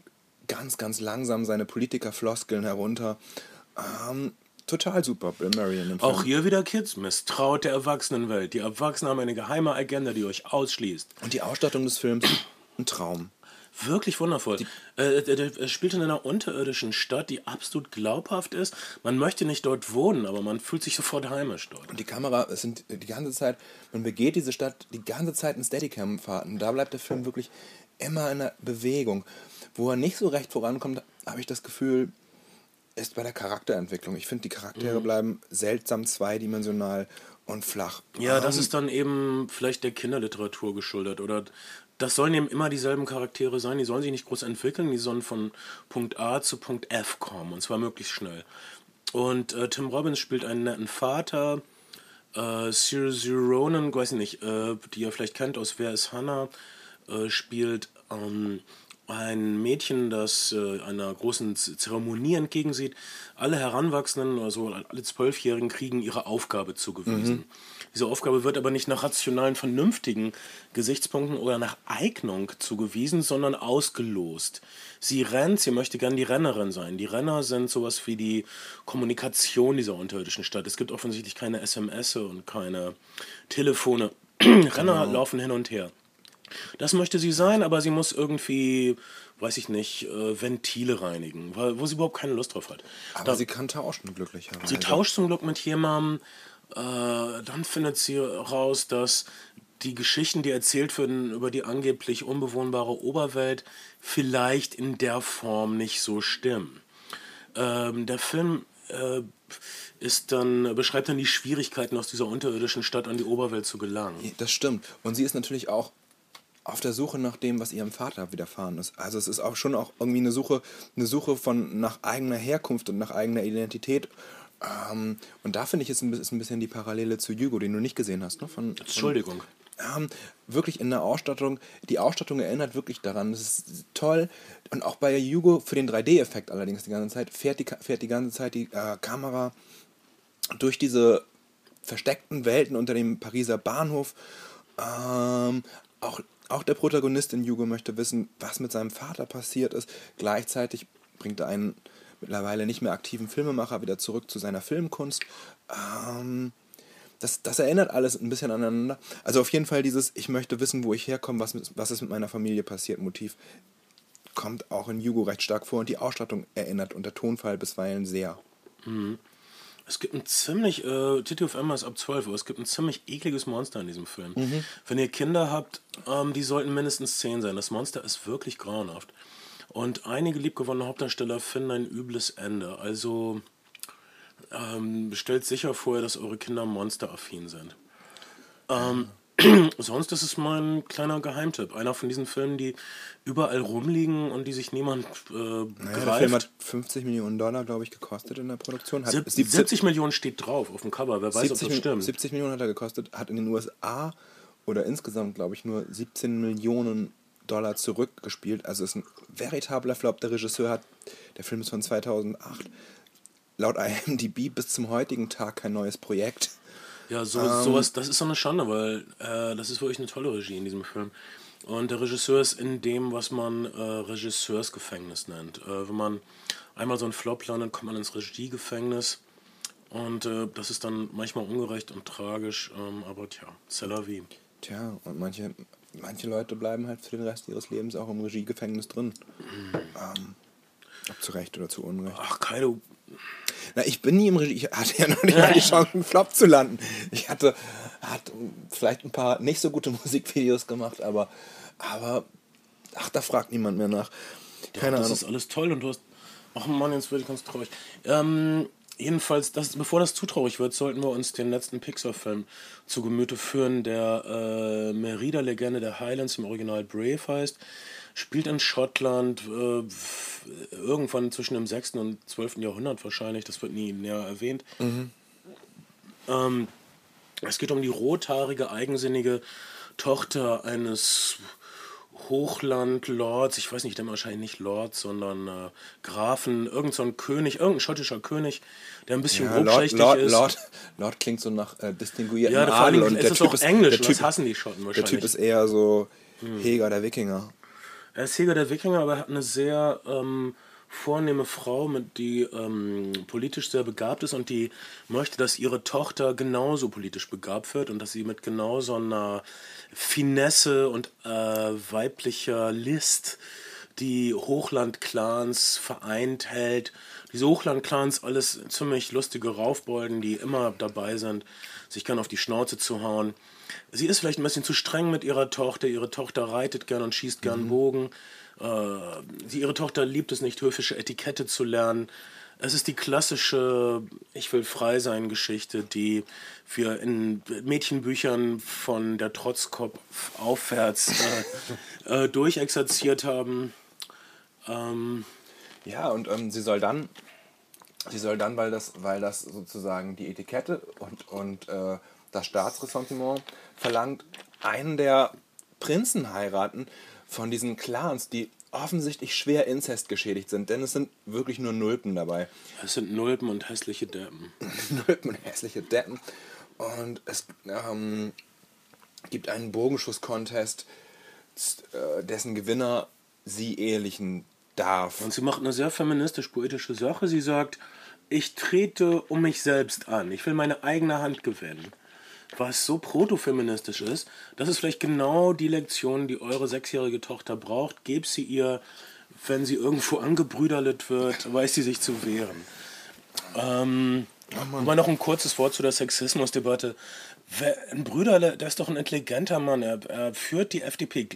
ganz, ganz langsam seine Politikerfloskeln herunter. Ähm, total super, Bill Murray in dem Film. Auch hier wieder Kids, misstraut der Erwachsenenwelt. Die Erwachsenen haben eine geheime Agenda, die euch ausschließt. Und die Ausstattung des Films, ein Traum. Wirklich wundervoll. Äh, äh, er spielt in einer unterirdischen Stadt, die absolut glaubhaft ist. Man möchte nicht dort wohnen, aber man fühlt sich sofort heimisch dort. Und die Kamera, es sind die ganze Zeit, man begeht diese Stadt die ganze Zeit in Steadicam-Fahrten. Da bleibt der Film wirklich immer in der Bewegung. Wo er nicht so recht vorankommt, habe ich das Gefühl, ist bei der Charakterentwicklung. Ich finde, die Charaktere bleiben seltsam zweidimensional und flach. Ja, das ist dann eben vielleicht der Kinderliteratur geschuldet. Oder das sollen eben immer dieselben Charaktere sein. Die sollen sich nicht groß entwickeln. Die sollen von Punkt A zu Punkt F kommen. Und zwar möglichst schnell. Und äh, Tim Robbins spielt einen netten Vater. Äh, Saoirse Ronan, weiß ich nicht, äh, die ihr vielleicht kennt aus Wer ist Hannah, äh, spielt ähm, ein Mädchen, das äh, einer großen Zeremonie entgegensieht. Alle Heranwachsenden, also alle Zwölfjährigen, kriegen ihre Aufgabe zugewiesen. Diese Aufgabe wird aber nicht nach rationalen, vernünftigen Gesichtspunkten oder nach Eignung zugewiesen, sondern ausgelost. Sie rennt, sie möchte gern die Rennerin sein. Die Renner sind sowas wie die Kommunikation dieser unterirdischen Stadt. Es gibt offensichtlich keine SMS und keine Telefone. Renner laufen hin und her. Das möchte sie sein, aber sie muss irgendwie, weiß ich nicht, äh, Ventile reinigen, weil, wo sie überhaupt keine Lust drauf hat. Aber Da- sie kann tauschen, glücklicherweise. Sie tauscht zum Glück mit jemandem, äh, dann findet sie raus, dass die Geschichten, die erzählt werden über die angeblich unbewohnbare Oberwelt, vielleicht in der Form nicht so stimmen. Ähm, der Film äh, ist dann, beschreibt dann die Schwierigkeiten, aus dieser unterirdischen Stadt an die Oberwelt zu gelangen. Das stimmt. Und sie ist natürlich auch auf der Suche nach dem, was ihrem Vater widerfahren ist. Also es ist auch schon auch irgendwie eine Suche, eine Suche von nach eigener Herkunft und nach eigener Identität. Ähm, und da finde ich, ist ein, ist ein bisschen die Parallele zu Hugo, den du nicht gesehen hast. Ne? Von, von, Entschuldigung. ähm, wirklich in der Ausstattung, die Ausstattung erinnert wirklich daran. Das ist toll. Und auch bei Hugo für den 3D-Effekt allerdings die ganze Zeit, fährt die, fährt die ganze Zeit die äh, Kamera durch diese versteckten Welten unter dem Pariser Bahnhof. Ähm, auch, auch der Protagonist in Hugo möchte wissen, was mit seinem Vater passiert ist. Gleichzeitig bringt er einen mittlerweile nicht mehr aktiven Filmemacher wieder zurück zu seiner Filmkunst. Ähm, das, das erinnert alles ein bisschen aneinander. Also auf jeden Fall dieses, ich möchte wissen, wo ich herkomme, was, was ist mit meiner Familie passiert, Motiv kommt auch in Hugo recht stark vor und die Ausstattung erinnert und der Tonfall bisweilen sehr. Es gibt ein ziemlich, äh, Emma ist ab 12 Uhr, es gibt ein ziemlich ekliges Monster in diesem Film. Wenn ihr Kinder habt, ähm, die sollten mindestens 10 sein. Das Monster ist wirklich grauenhaft. Und einige liebgewonnene Hauptdarsteller finden ein übles Ende. Also ähm, stellt sicher vorher, dass eure Kinder monsteraffin sind. Ähm, sonst ist es mein kleiner Geheimtipp. Einer von diesen Filmen, die überall rumliegen und die sich niemand äh, Naja, der greift. Film hat 50 Millionen Dollar, glaube ich, gekostet in der Produktion. Hat Sieb- 70, 70 Millionen steht drauf auf dem Cover. Wer weiß, 70, ob das stimmt. 70 Millionen hat er gekostet, hat in den USA oder insgesamt, glaube ich, nur 17 Millionen Dollar zurückgespielt. Also ist ein veritabler Flop. Der Regisseur hat, der Film ist von 2008, laut IMDb bis zum heutigen Tag kein neues Projekt. Ja, so, ähm, sowas, das ist so eine Schande, weil äh, das ist wirklich eine tolle Regie in diesem Film. Und der Regisseur ist in dem, was man äh, Regisseursgefängnis nennt. Äh, wenn man einmal so einen Flop landet, kommt man ins Regiegefängnis. Und äh, das ist dann manchmal ungerecht und tragisch, ähm, aber tja, c'est la vie. Tja, und manche, manche Leute bleiben halt für den Rest ihres Lebens auch im Regiegefängnis drin. Mhm. Ähm, ob zu Recht oder zu Unrecht. Ach, Kaido. Na, ich bin nie im Regie. Ich hatte ja noch nicht mal die Chance, einen Flop zu landen. Ich hatte, hatte vielleicht ein paar nicht so gute Musikvideos gemacht, aber, aber ach, da fragt niemand mehr nach. Keine ja, das Ahnung. ist alles toll und du hast. Ach Mann, jetzt ich ganz traurig. Ähm, jedenfalls, das, bevor das zu traurig wird, sollten wir uns den letzten Pixar-Film zu Gemüte führen, der äh, Merida-Legende der Highlands im Original Brave heißt. Spielt in Schottland, äh, irgendwann zwischen dem 6. und 12. Jahrhundert wahrscheinlich, das wird nie näher erwähnt. Mhm. Ähm, es geht um die rothaarige, eigensinnige Tochter eines Hochlandlords, ich weiß nicht, der wahrscheinlich nicht Lord, sondern äh, Grafen, irgend so ein König, irgendein schottischer König, der ein bisschen ja, grobschlächtig Lord, ist. Lord, Lord klingt so nach äh, distinguierten ja, Adel und der Typ ist Englisch, der typ, das hassen die Schotten wahrscheinlich. Der Typ ist eher so hm. Heger der Wikinger. Er ist Heger der Wikinger, aber er hat eine sehr ähm, vornehme Frau, mit, die ähm, politisch sehr begabt ist und die möchte, dass ihre Tochter genauso politisch begabt wird und dass sie mit genau so einer Finesse und äh, weiblicher List die Hochland-Clans vereint hält. Diese Hochland-Clans, alles ziemlich lustige Raufbolden, die immer dabei sind, sich gern auf die Schnauze zu hauen. Sie ist vielleicht ein bisschen zu streng mit ihrer Tochter. Ihre Tochter reitet gern und schießt gern mhm. Bogen. Äh, sie, ihre Tochter liebt es nicht, höfische Etikette zu lernen. Es ist die klassische Ich will frei sein Geschichte, die wir in Mädchenbüchern von der Trotzkopf aufwärts äh, äh, durchexerziert haben. Ähm, ja, und ähm, sie soll dann, sie soll dann, weil das, weil das sozusagen die Etikette und, und äh, das Staatsressentiment verlangt, einen der Prinzen heiraten, von diesen Clans, die offensichtlich schwer Inzest geschädigt sind, denn es sind wirklich nur Nulpen dabei. Es sind Nulpen und hässliche Deppen. Nulpen und hässliche Deppen. Und es ähm, gibt einen Bogenschuss-Contest, äh, dessen Gewinner sie ehelichen darf. Und sie macht eine sehr feministisch-poetische Sache. Sie sagt, ich trete um mich selbst an. Ich will meine eigene Hand gewinnen was so protofeministisch ist, das ist vielleicht genau die Lektion, die eure sechsjährige Tochter braucht. Gebt sie ihr, wenn sie irgendwo angebrüderlet wird, weiß sie sich zu wehren. Ähm, oh mal noch ein kurzes Wort zu der Sexismusdebatte. Ein Brüderle, der ist doch ein intelligenter Mann. Er, er, führt die FDP.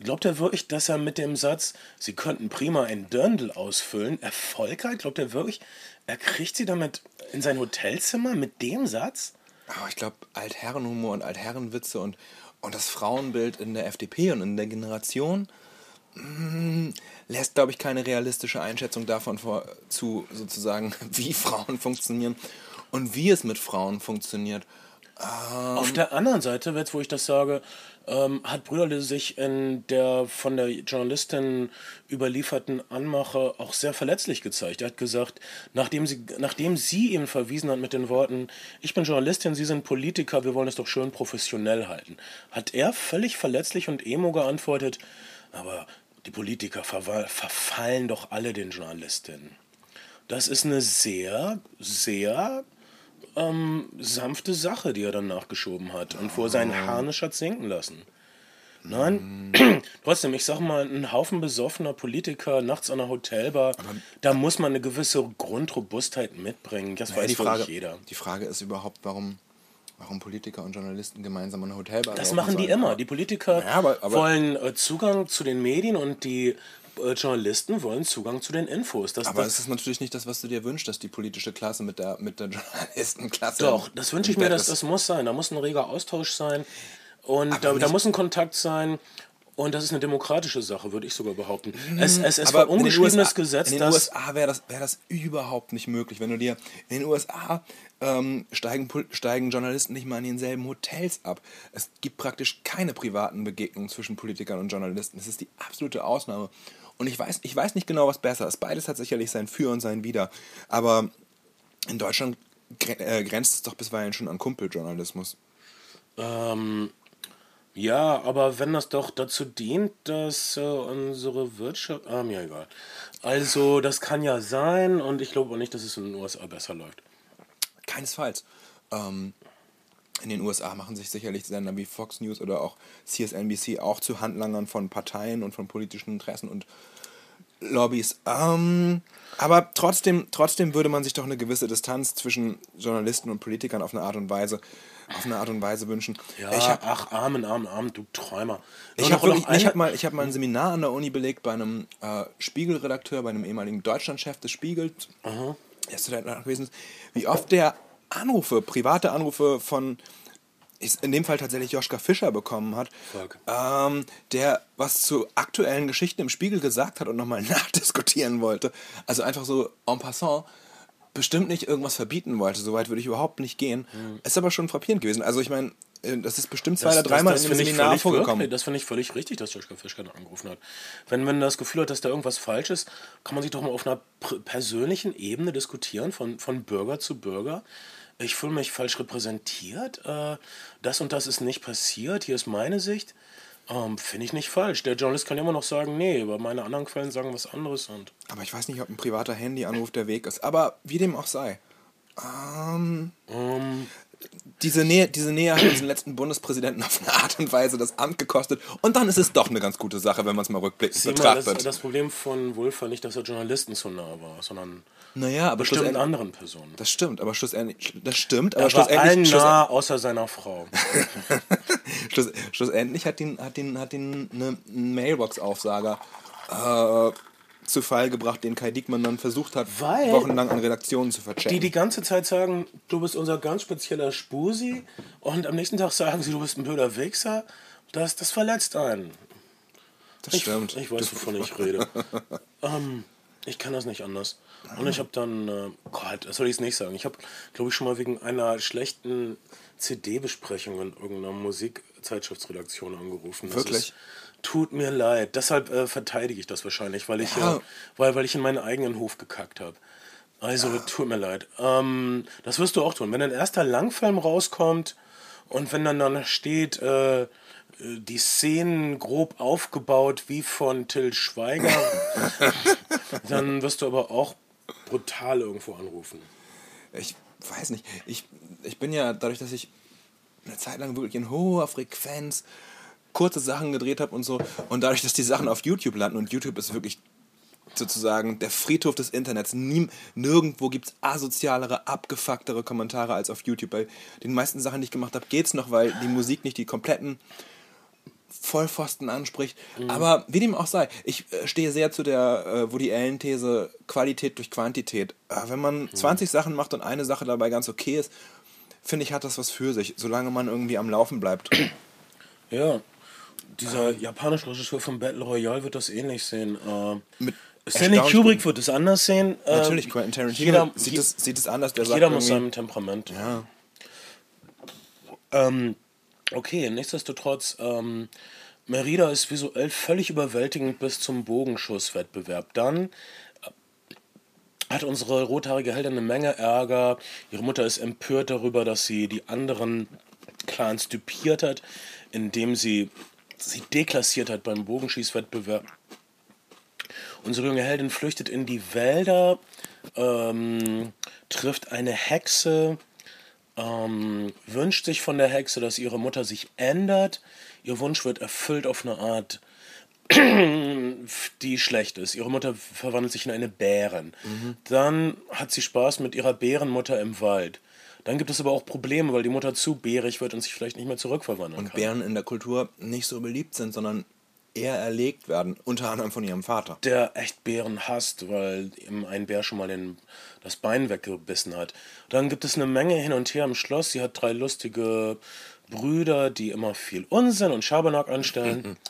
Glaubt er wirklich, dass er mit dem Satz, sie könnten prima ein Dirndl ausfüllen, Erfolg hat? Glaubt er wirklich, er kriegt sie damit in sein Hotelzimmer mit dem Satz? Aber ich glaube, Altherrenhumor und Altherrenwitze und, und das Frauenbild in der FDP und in der Generation mm, lässt, glaube ich, keine realistische Einschätzung davon vor, zu, sozusagen, wie Frauen funktionieren und wie es mit Frauen funktioniert. Ähm, Auf der anderen Seite, jetzt wo ich das sage, ähm, hat Brüderle sich in der von der Journalistin überlieferten Anmache auch sehr verletzlich gezeigt. Er hat gesagt, nachdem sie, nachdem sie ihm verwiesen hat mit den Worten, ich bin Journalistin, Sie sind Politiker, wir wollen es doch schön professionell halten, hat er völlig verletzlich und emo geantwortet, aber die Politiker verfallen doch alle den Journalistinnen. Das ist eine sehr, sehr ähm, sanfte Sache, die er dann nachgeschoben hat und vor seinen ah. Harnisch hat sinken lassen. Nein, mm. trotzdem, ich sag mal, ein Haufen besoffener Politiker nachts an einer Hotelbar, Aber da muss man eine gewisse Grundrobustheit mitbringen. Das naja, weiß die Frage, jeder. Die Frage ist überhaupt, warum, warum Politiker und Journalisten gemeinsam an einer Hotelbar Das machen die immer. Die Politiker naja, aber, aber wollen äh, Zugang zu den Medien und die Journalisten wollen Zugang zu den Infos. Das, aber es ist natürlich nicht das, was du dir wünschst, dass die politische Klasse mit der, mit der Journalistenklasse. Doch, das wünsche ich mir, dass das muss sein. Da muss ein reger Austausch sein. Und da, da muss ein Kontakt sein. Und das ist eine demokratische Sache, würde ich sogar behaupten. Mhm. Es, es ist ein ungeschriebenes Gesetz, In den USA wäre das, wär das überhaupt nicht möglich. Wenn du dir in den USA ähm, steigen, steigen Journalisten nicht mal in denselben Hotels ab. Es gibt praktisch keine privaten Begegnungen zwischen Politikern und Journalisten. Das ist die absolute Ausnahme. Und ich weiß, ich weiß nicht genau, was besser ist. Beides hat sicherlich sein Für und sein Wider. Aber in Deutschland äh, grenzt es doch bisweilen schon an Kumpeljournalismus. Ähm, ja, aber wenn das doch dazu dient, dass äh, unsere Wirtschaft. Ah, mir egal. Also, das kann ja sein und ich glaube auch nicht, dass es in den USA besser läuft. Keinesfalls. Ähm, in den USA machen sich sicherlich Sender wie Fox News oder auch CSNBC auch zu Handlangern von Parteien und von politischen Interessen und Lobbys. Ähm, aber trotzdem, trotzdem würde man sich doch eine gewisse Distanz zwischen Journalisten und Politikern auf eine Art und Weise, auf eine Art und Weise wünschen. Ja, hab, ach, Amen, Amen, Amen, du Träumer. ich habe hab mal, ich hab mal ein Seminar an der Uni belegt bei einem äh, Spiegelredakteur, bei einem ehemaligen Deutschlandchef des Spiegels, der Student gewesen ist, wie oft der Anrufe, private Anrufe von in dem Fall tatsächlich Joschka Fischer bekommen hat, ähm, der was zu aktuellen Geschichten im Spiegel gesagt hat und nochmal nachdiskutieren wollte. Also einfach so en passant bestimmt nicht irgendwas verbieten wollte. Soweit würde ich überhaupt nicht gehen. Ist aber schon frappierend gewesen. Also ich meine, äh, das ist bestimmt zwei Das- oder dreimal in dem Seminar vorgekommen. wirklich- Das finde ich völlig richtig, dass Joschka Fischker angerufen hat. Wenn man das Gefühl hat, dass da irgendwas falsch ist, kann man sich doch mal auf einer persönlichen Ebene diskutieren, von, von Bürger zu Bürger. Ich fühle mich falsch repräsentiert. Äh, das und das ist nicht passiert. Hier ist meine Sicht. Ähm, finde ich nicht falsch. Der Journalist kann immer noch sagen, nee, aber meine anderen Quellen sagen was anderes. Und Aber ich weiß nicht, ob ein privater Handyanruf der Weg ist. Aber wie dem auch sei. Ähm, diese, Nähe, diese Nähe hat unseren letzten Bundespräsidenten auf eine Art und Weise das Amt gekostet. Und dann ist es doch eine ganz gute Sache, wenn man es mal rückblickend sieh mal, betrachtet. das, das Problem von Wolf war nicht, dass er Journalisten zu nah war, sondern naja, aber schlussendlich. anderen Personen. Das stimmt, aber schlussendlich. Das stimmt, aber Er war allen schlussendlich. Nah, außer seiner Frau. Schluss, schlussendlich hat ihn, hat ihn, hat ihn eine Mailbox-Aufsager äh, zu Fall gebracht, den Kai Diekmann dann versucht hat, Weil- wochenlang an Redaktionen zu verchecken. Die die ganze Zeit sagen, du bist unser ganz spezieller Spusi und am nächsten Tag sagen sie, du bist ein blöder Wichser. Das, das verletzt einen. das Ich, stimmt. ich weiß, wovon ich rede. ähm, ich kann das nicht anders. Und ich habe dann, äh, Gott, das soll ich jetzt nicht sagen. Ich habe, glaube ich, schon mal wegen einer schlechten CD-Besprechung in irgendeiner Musikzeitschriftsredaktion angerufen. Das Wirklich? Ist, tut mir leid. Deshalb äh, verteidige ich das wahrscheinlich, weil ich, Ja. äh, weil, weil ich in meinen eigenen Hof gekackt habe. Also, tut mir leid. Ähm, das wirst du auch tun. Wenn ein erster Langfilm rauskommt und wenn dann da steht, äh, die Szenen grob aufgebaut wie von Till Schweiger, dann wirst du aber auch brutal irgendwo anrufen. Ich weiß nicht. Ich, ich bin ja, dadurch, dass ich eine Zeit lang wirklich in hoher Frequenz kurze Sachen gedreht habe und so, und dadurch, dass die Sachen auf YouTube landen, und YouTube ist wirklich sozusagen der Friedhof des Internets. Nie, nirgendwo gibt es asozialere, abgefucktere Kommentare als auf YouTube. Bei den meisten Sachen, die ich gemacht habe, geht es noch, weil die Musik nicht die kompletten Vollpfosten anspricht. Aber wie dem auch sei, ich äh, stehe sehr zu der äh, Woody Allen-These Qualität durch Quantität. Äh, wenn man 20 Sachen macht und eine Sache dabei ganz okay ist, finde ich, hat das was für sich, solange man irgendwie am Laufen bleibt. Ja, dieser japanische Regisseur von Battle Royale wird das ähnlich sehen. Äh, Mit Stanley Kubrick wird es anders sehen. Äh, Natürlich, Quentin Tarantino jeder, sieht, es, sieht es anders. Der jeder muss seinem Temperament. Ja. Ähm, okay, nichtsdestotrotz, ähm, Merida ist visuell völlig überwältigend bis zum Bogenschusswettbewerb. Dann äh, hat unsere rothaarige Heldin eine Menge Ärger. Ihre Mutter ist empört darüber, dass sie die anderen Clans dupiert hat, indem sie sie deklassiert hat beim Bogenschießwettbewerb. Unsere junge Heldin flüchtet in die Wälder, ähm, trifft eine Hexe, ähm, wünscht sich von der Hexe, dass ihre Mutter sich ändert. Ihr Wunsch wird erfüllt auf eine Art, die schlecht ist. Ihre Mutter verwandelt sich in eine Bärin. Dann hat sie Spaß mit ihrer Bärenmutter im Wald. Dann gibt es aber auch Probleme, weil die Mutter zu bärig wird und sich vielleicht nicht mehr zurückverwandeln Und kann. Bären in der Kultur nicht so beliebt sind, sondern eher erlegt werden, unter anderem von ihrem Vater. der echt Bären hasst, weil ihm ein Bär schon mal den, das Bein weggebissen hat. Dann gibt es eine Menge hin und her im Schloss. Sie hat drei lustige Brüder, die immer viel Unsinn und Schabernack anstellen.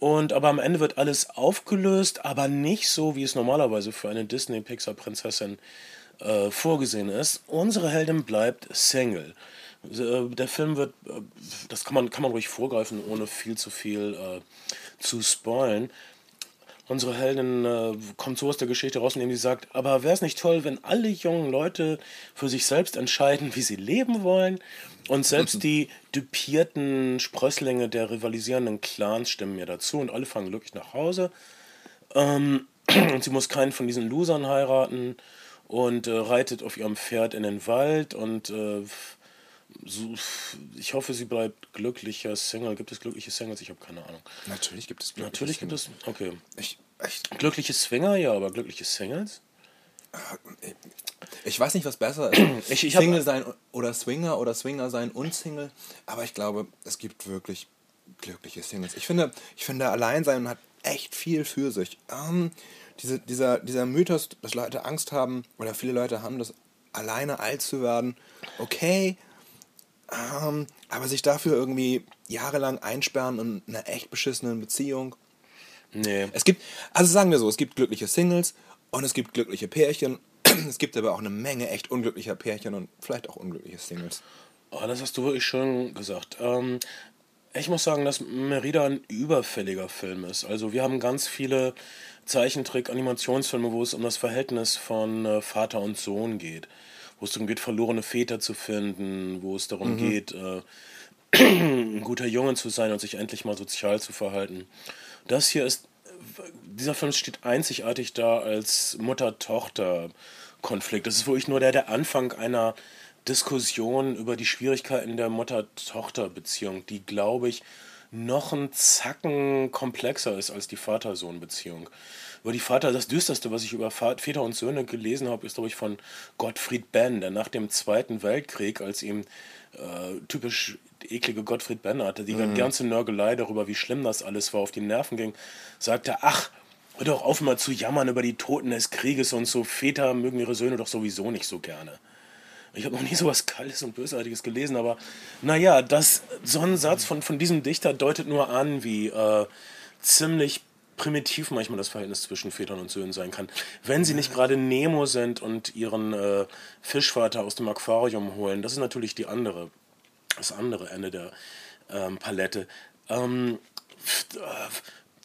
Und aber am Ende wird alles aufgelöst, aber nicht so, wie es normalerweise für eine Disney-Pixar-Prinzessin äh, vorgesehen ist. Unsere Heldin bleibt Single. Äh, Der Film wird, äh, das kann man, kann man ruhig vorgreifen, ohne viel zu viel äh, zu spoilen. unsere Heldin äh, kommt so aus der Geschichte raus, indem sie sagt, aber wäre es nicht toll, wenn alle jungen Leute für sich selbst entscheiden, wie sie leben wollen? Und selbst die dupierten Sprösslinge der rivalisierenden Clans stimmen mir dazu und alle fahren glücklich nach Hause. Ähm, und sie muss keinen von diesen Losern heiraten und äh, reitet auf ihrem Pferd in den Wald und äh, so, ich hoffe, sie bleibt glücklicher Single. Gibt es glückliche Singles? Ich habe keine Ahnung. Natürlich gibt es glückliche Natürlich gibt es. Okay. Ich, ich, Glückliche Swinger, ja, aber glückliche Singles? ich weiß nicht, was besser ist. Ich- ich Single sein oder Swinger oder Swinger sein und Single. Aber ich glaube, es gibt wirklich glückliche Singles. Ich finde, ich finde Alleinsein hat echt viel für sich. Ähm, diese, dieser, dieser Mythos, dass Leute Angst haben, oder viele Leute haben das, alleine alt zu werden, okay. Ähm, aber sich dafür irgendwie jahrelang einsperren in einer echt beschissenen Beziehung. Nee. Es gibt, also sagen wir so, es gibt glückliche Singles und es gibt glückliche Pärchen. Es gibt aber auch eine Menge echt unglücklicher Pärchen und vielleicht auch unglückliche Singles. Oh, das hast du wirklich schön gesagt. Ähm, ich muss sagen, dass Merida ein überfälliger Film ist. Also wir haben ganz viele Zeichentrick-Animationsfilme, wo es um das Verhältnis von äh, Vater und Sohn geht. Wo es darum geht, verlorene Väter zu finden, wo es darum geht, äh, ein guter Junge zu sein und sich endlich mal sozial zu verhalten. Das hier ist, dieser Film steht einzigartig da als Mutter-Tochter-Konflikt. Das ist wirklich nur der, der Anfang einer Diskussion über die Schwierigkeiten der Mutter-Tochter-Beziehung, die, glaube ich, noch ein Zacken komplexer ist als die Vater-Sohn-Beziehung. Über die Vater, das Düsterste, was ich über Väter und Söhne gelesen habe, ist, glaube ich, von Gottfried Benn, der nach dem Zweiten Weltkrieg, als ihm äh, typisch eklige Gottfried Benn hatte, die ganze Nörgelei darüber, wie schlimm das alles war, auf die Nerven ging, sagte, ach, hör doch auf mal zu jammern über die Toten des Krieges und so, Väter mögen ihre Söhne doch sowieso nicht so gerne. Ich habe noch nie so was Kaltes und Bösartiges gelesen, aber naja, das, so ein Satz von, von diesem Dichter deutet nur an, wie äh, ziemlich primitiv manchmal das Verhältnis zwischen Vätern und Söhnen sein kann. Wenn sie nicht gerade Nemo sind und ihren äh, Fischvater aus dem Aquarium holen, das ist natürlich die andere, das andere Ende der ähm, Palette. Ähm, äh,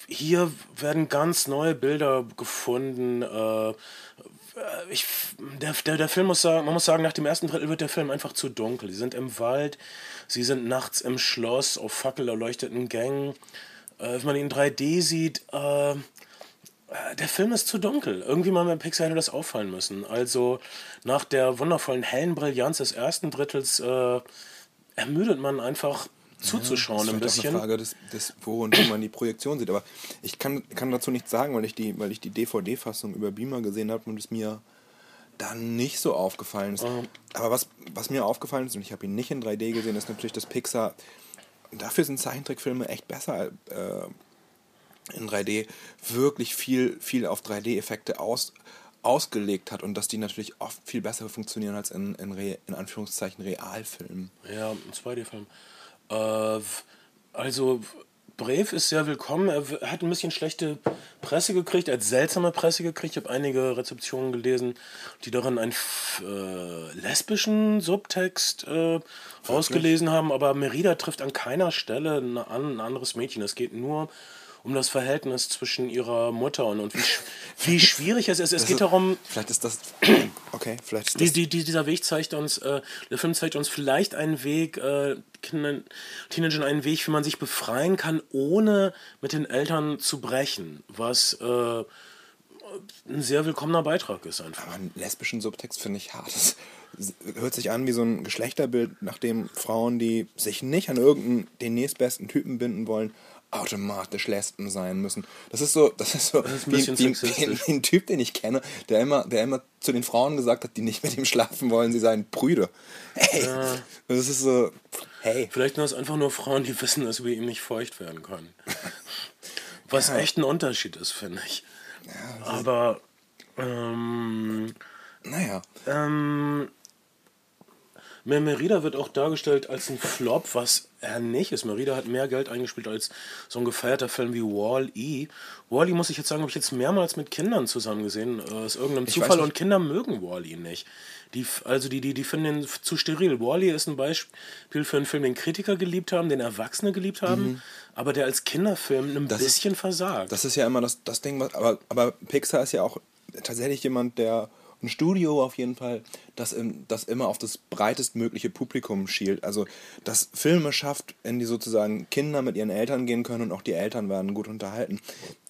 hier werden ganz neue Bilder gefunden. Äh, ich, der, der, der Film muss sagen, man muss sagen, nach dem ersten Drittel wird der Film einfach zu dunkel. Sie sind im Wald, sie sind nachts im Schloss auf fackelerleuchteten Gängen. Äh, wenn man ihn in 3D sieht, äh, äh, der Film ist zu dunkel. Irgendwie mal mit Pixar hätte das auffallen müssen. Also nach der wundervollen hellen Brillanz des ersten Drittels äh, ermüdet man einfach zuzuschauen ein Das ist vielleicht auch bisschen. eine Frage, des, des, wo und wie man die Projektion sieht. Aber ich kann, kann dazu nichts sagen, weil ich die, weil ich die DVD-Fassung über Beamer gesehen habe und es mir dann nicht so aufgefallen ist. Aber was, was mir aufgefallen ist, und ich habe ihn nicht in 3D gesehen, ist natürlich, dass Pixar, dafür sind Zeichentrickfilme echt besser äh, in 3D, wirklich viel, viel auf 3D-Effekte aus, ausgelegt hat und dass die natürlich oft viel besser funktionieren als in, in, Re, in Anführungszeichen Realfilmen. Ja, ein 2D-Film. Äh, also, Brave ist sehr willkommen. Er hat ein bisschen schlechte Presse gekriegt, er hat seltsame Presse gekriegt. Ich habe einige Rezeptionen gelesen, die darin einen äh, lesbischen Subtext äh, ausgelesen haben. Aber Merida trifft an keiner Stelle ein, an, ein anderes Mädchen. Es geht nur um das Verhältnis zwischen ihrer Mutter und, und wie, sch- wie schwierig es ist. Es geht Also, darum, Vielleicht ist das. Okay, vielleicht ist das. die, die, dieser Weg zeigt uns, äh, der Film zeigt uns vielleicht einen Weg, äh, Teenagern einen Weg, wie man sich befreien kann, ohne mit den Eltern zu brechen, was äh, ein sehr willkommener Beitrag ist einfach. Aber einen lesbischen Subtext finde ich hart. Das hört sich an wie so ein Geschlechterbild, nachdem Frauen, die sich nicht an irgendeinen den nächstbesten Typen binden wollen, automatisch Lesben sein müssen. Das ist so, das ist so ist ein wie, wie, wie, ein Typ, den ich kenne, der immer, der immer zu den Frauen gesagt hat, die nicht mit ihm schlafen wollen, sie seien Brüder. Hey, das ist so, hey. Vielleicht sind das einfach nur Frauen, die wissen, dass wir ihm nicht feucht werden können. Was echt ein Unterschied ist, finde ich. Aber ähm, Naja, Ähm, Mer- Merida wird auch dargestellt als ein Flop, was er nicht ist. Merida hat mehr Geld eingespielt als so ein gefeierter Film wie Wall-E. Wall-E, muss ich jetzt sagen, habe ich jetzt mehrmals mit Kindern zusammen gesehen. Äh, aus irgendeinem Ich Zufall. Und nicht. Kinder mögen Wall-E nicht. Die, also die, die, die finden ihn zu steril. Wall-E ist ein Beispiel für einen Film, den Kritiker geliebt haben, den Erwachsene geliebt haben, aber der als Kinderfilm ein Das ist- bisschen versagt. Das ist ja immer das, das Ding, was, aber, aber Pixar ist ja auch tatsächlich jemand, der ein Studio auf jeden Fall, das, das immer auf das breitestmögliche Publikum schielt. Also das Filme schafft, in die sozusagen Kinder mit ihren Eltern gehen können und auch die Eltern werden gut unterhalten.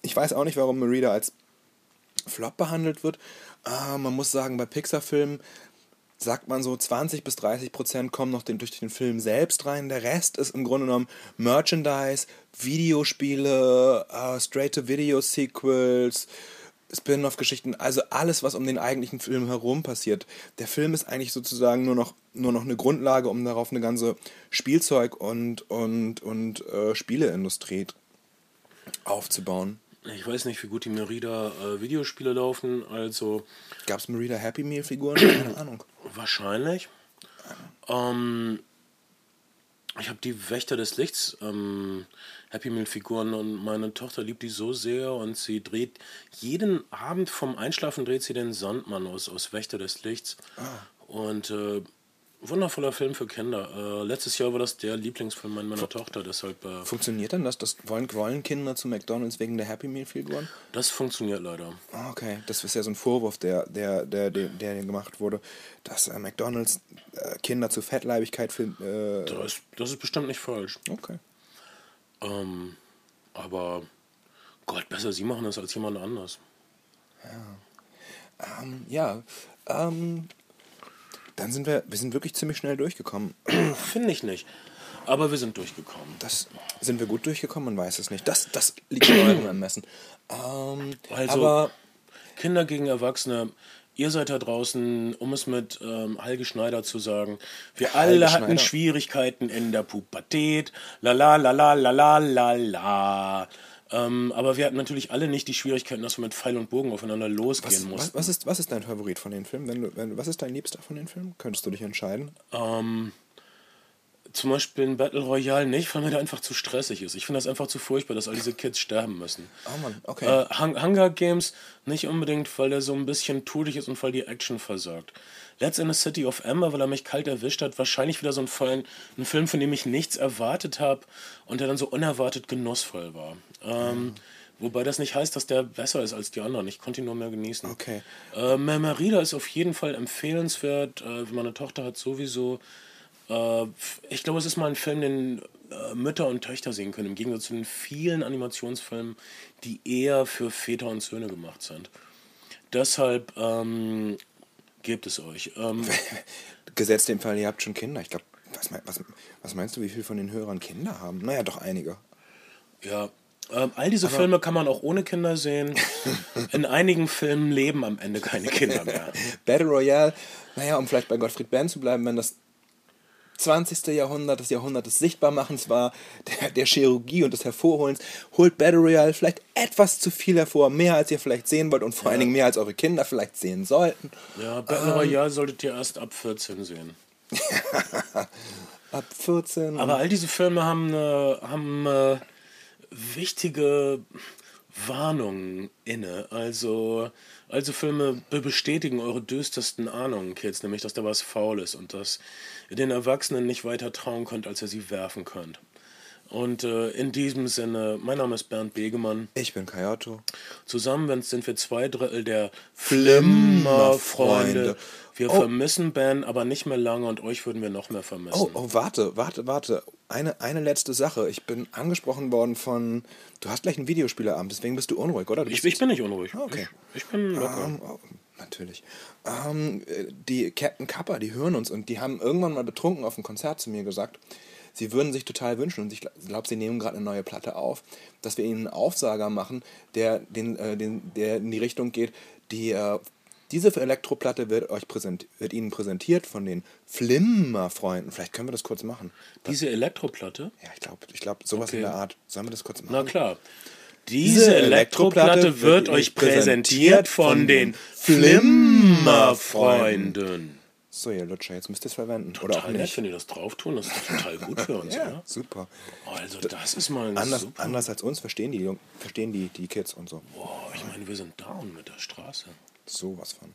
Ich weiß auch nicht, warum Merida als Flop behandelt wird. Ah, man muss sagen, bei Pixar-Filmen sagt man so 20 bis 30 Prozent kommen noch den, durch den Film selbst rein. Der Rest ist im Grunde genommen Merchandise, Videospiele, äh, Straight-to-Video-Sequels, Spin-off-Geschichten, also alles, was um den eigentlichen Film herum passiert. Der Film ist eigentlich sozusagen nur noch, nur noch eine Grundlage, um darauf eine ganze Spielzeug- und, und, und äh, Spieleindustrie aufzubauen. Ich weiß nicht, wie gut die Merida äh, Videospiele laufen, also Gab es Merida Happy Meal-Figuren? Keine Ahnung. wahrscheinlich. Ähm, ich habe die Wächter des Lichts ähm, Happy Meal Figuren und meine Tochter liebt die so sehr und sie dreht jeden Abend vom Einschlafen dreht sie den Sandmann aus, aus Wächter des Lichts. Und äh, wundervoller Film für Kinder. Äh, letztes Jahr war das der Lieblingsfilm meiner Tochter, deshalb äh, Funktioniert denn das? das wollen, wollen Kinder zu McDonalds wegen der Happy Meal-Figuren? das funktioniert leider. Ah, Okay, das ist ja so ein Vorwurf, der, der, der, der, der gemacht wurde, dass äh, McDonalds äh, Kinder zu Fettleibigkeit film- äh, Das, das ist bestimmt nicht falsch. Okay. Ähm, aber Gott, besser sie machen das als jemand anders. Ähm, ja, ähm, dann sind wir, wir sind wirklich ziemlich schnell durchgekommen. Finde ich nicht. Aber wir sind durchgekommen. Das sind wir gut durchgekommen, man weiß es nicht. Das, das liegt in eurem Ermessen. Ähm, Also, aber Kinder gegen Erwachsene, ihr seid da draußen, um es mit ähm, Helge Schneider zu sagen, wir alle hatten. Schwierigkeiten in der Pubertät, la la la la la la la la. Ähm, aber wir hatten natürlich alle nicht die Schwierigkeiten, dass wir mit Pfeil und Bogen aufeinander losgehen was, mussten. was, was, ist, was ist dein Favorit von den Filmen? Wenn du, wenn, was ist dein Liebster von den Filmen? Könntest du dich entscheiden? Ähm, zum Beispiel ein Battle Royale nicht, weil mir der einfach zu stressig ist. Ich finde das einfach zu furchtbar, dass all diese Kids sterben müssen. Oh Mann, okay. Äh, Hung- Hunger Games nicht unbedingt, weil der so ein bisschen tudig ist und weil die Action versagt. Letztendlich City of Ember, weil er mich kalt erwischt hat, wahrscheinlich wieder so ein, Fall, ein Film, von dem ich nichts erwartet habe und der dann so unerwartet genussvoll war. Ähm, Wobei das nicht heißt, dass der besser ist als die anderen. Ich konnte ihn nur mehr genießen. Okay. Äh, Merida ist auf jeden Fall empfehlenswert. Äh, meine Tochter hat sowieso. Äh, ich glaube, es ist mal ein Film, den äh, Mütter und Töchter sehen können, im Gegensatz zu den vielen Animationsfilmen, die eher für Väter und Söhne gemacht sind. Deshalb ähm, gebt es euch. Ähm, Gesetzt den Fall, ihr habt schon Kinder. Ich glaube, was, was, was meinst du, wie viele von den Hörern Kinder haben? Naja, doch einige. ja. Ähm, all diese Filme kann man auch ohne Kinder sehen. In einigen Filmen leben am Ende keine Kinder mehr. Battle Royale, naja, um vielleicht bei Gottfried Benn zu bleiben, wenn das 20. Jahrhundert das Jahrhundert des Sichtbarmachens war, der, der Chirurgie und des Hervorholens, holt Battle Royale vielleicht etwas zu viel hervor, mehr als ihr vielleicht sehen wollt und vor allen Dingen mehr als eure Kinder vielleicht sehen sollten. Ja, Battle Royale solltet ihr erst ab 14 sehen. Ab 14. Aber all diese Filme haben, äh, haben äh, wichtige Warnungen inne. Also, also Filme be- bestätigen eure düstersten Ahnungen, Kids, nämlich, dass da was faul ist und dass ihr den Erwachsenen nicht weiter trauen könnt, als ihr sie werfen könnt. Und äh, in diesem Sinne, mein Name ist Bernd Begemann. ich bin Kayotto. Zusammen sind wir zwei Drittel der Flimmerfreunde. Wir Oh. vermissen Ben, aber nicht mehr lange und euch würden wir noch mehr vermissen. Oh, oh, warte, warte, warte. Eine, eine letzte Sache. Ich bin angesprochen worden von. Du hast gleich einen Videospieleabend, deswegen bist du unruhig, oder? Du Ich, ich bin nicht unruhig. Ah, okay. Ich, ich bin locker. Ähm, oh, natürlich. Ähm, äh, die Captain Kappa, die hören uns und die haben irgendwann mal betrunken auf dem Konzert zu mir gesagt, sie würden sich total wünschen und ich glaube, sie nehmen gerade eine neue Platte auf, dass wir ihnen einen Aufsager machen, der, den, äh, den, der in die Richtung geht, die. Äh, diese Elektroplatte wird euch präsent, wird Ihnen präsentiert von den Flimmer-Freunden. Vielleicht können wir das kurz machen. Diese Elektroplatte? Ja, ich glaube, ich glaub, sowas Okay. in der Art. Sollen wir das kurz machen? Na klar. Diese Elektroplatte wird euch präsentiert von den Flimmerfreunden. So, ihr Lutscher, jetzt müsst ihr es verwenden. Oder auch Total nicht. wenn die das drauf tun, das ist total gut für uns, Ja, oder? super. Also das ist mal ein Anders, super. anders als uns verstehen die, verstehen die, die Kids und so. Boah, ich meine, wir sind down mit der Straße. Sowas von.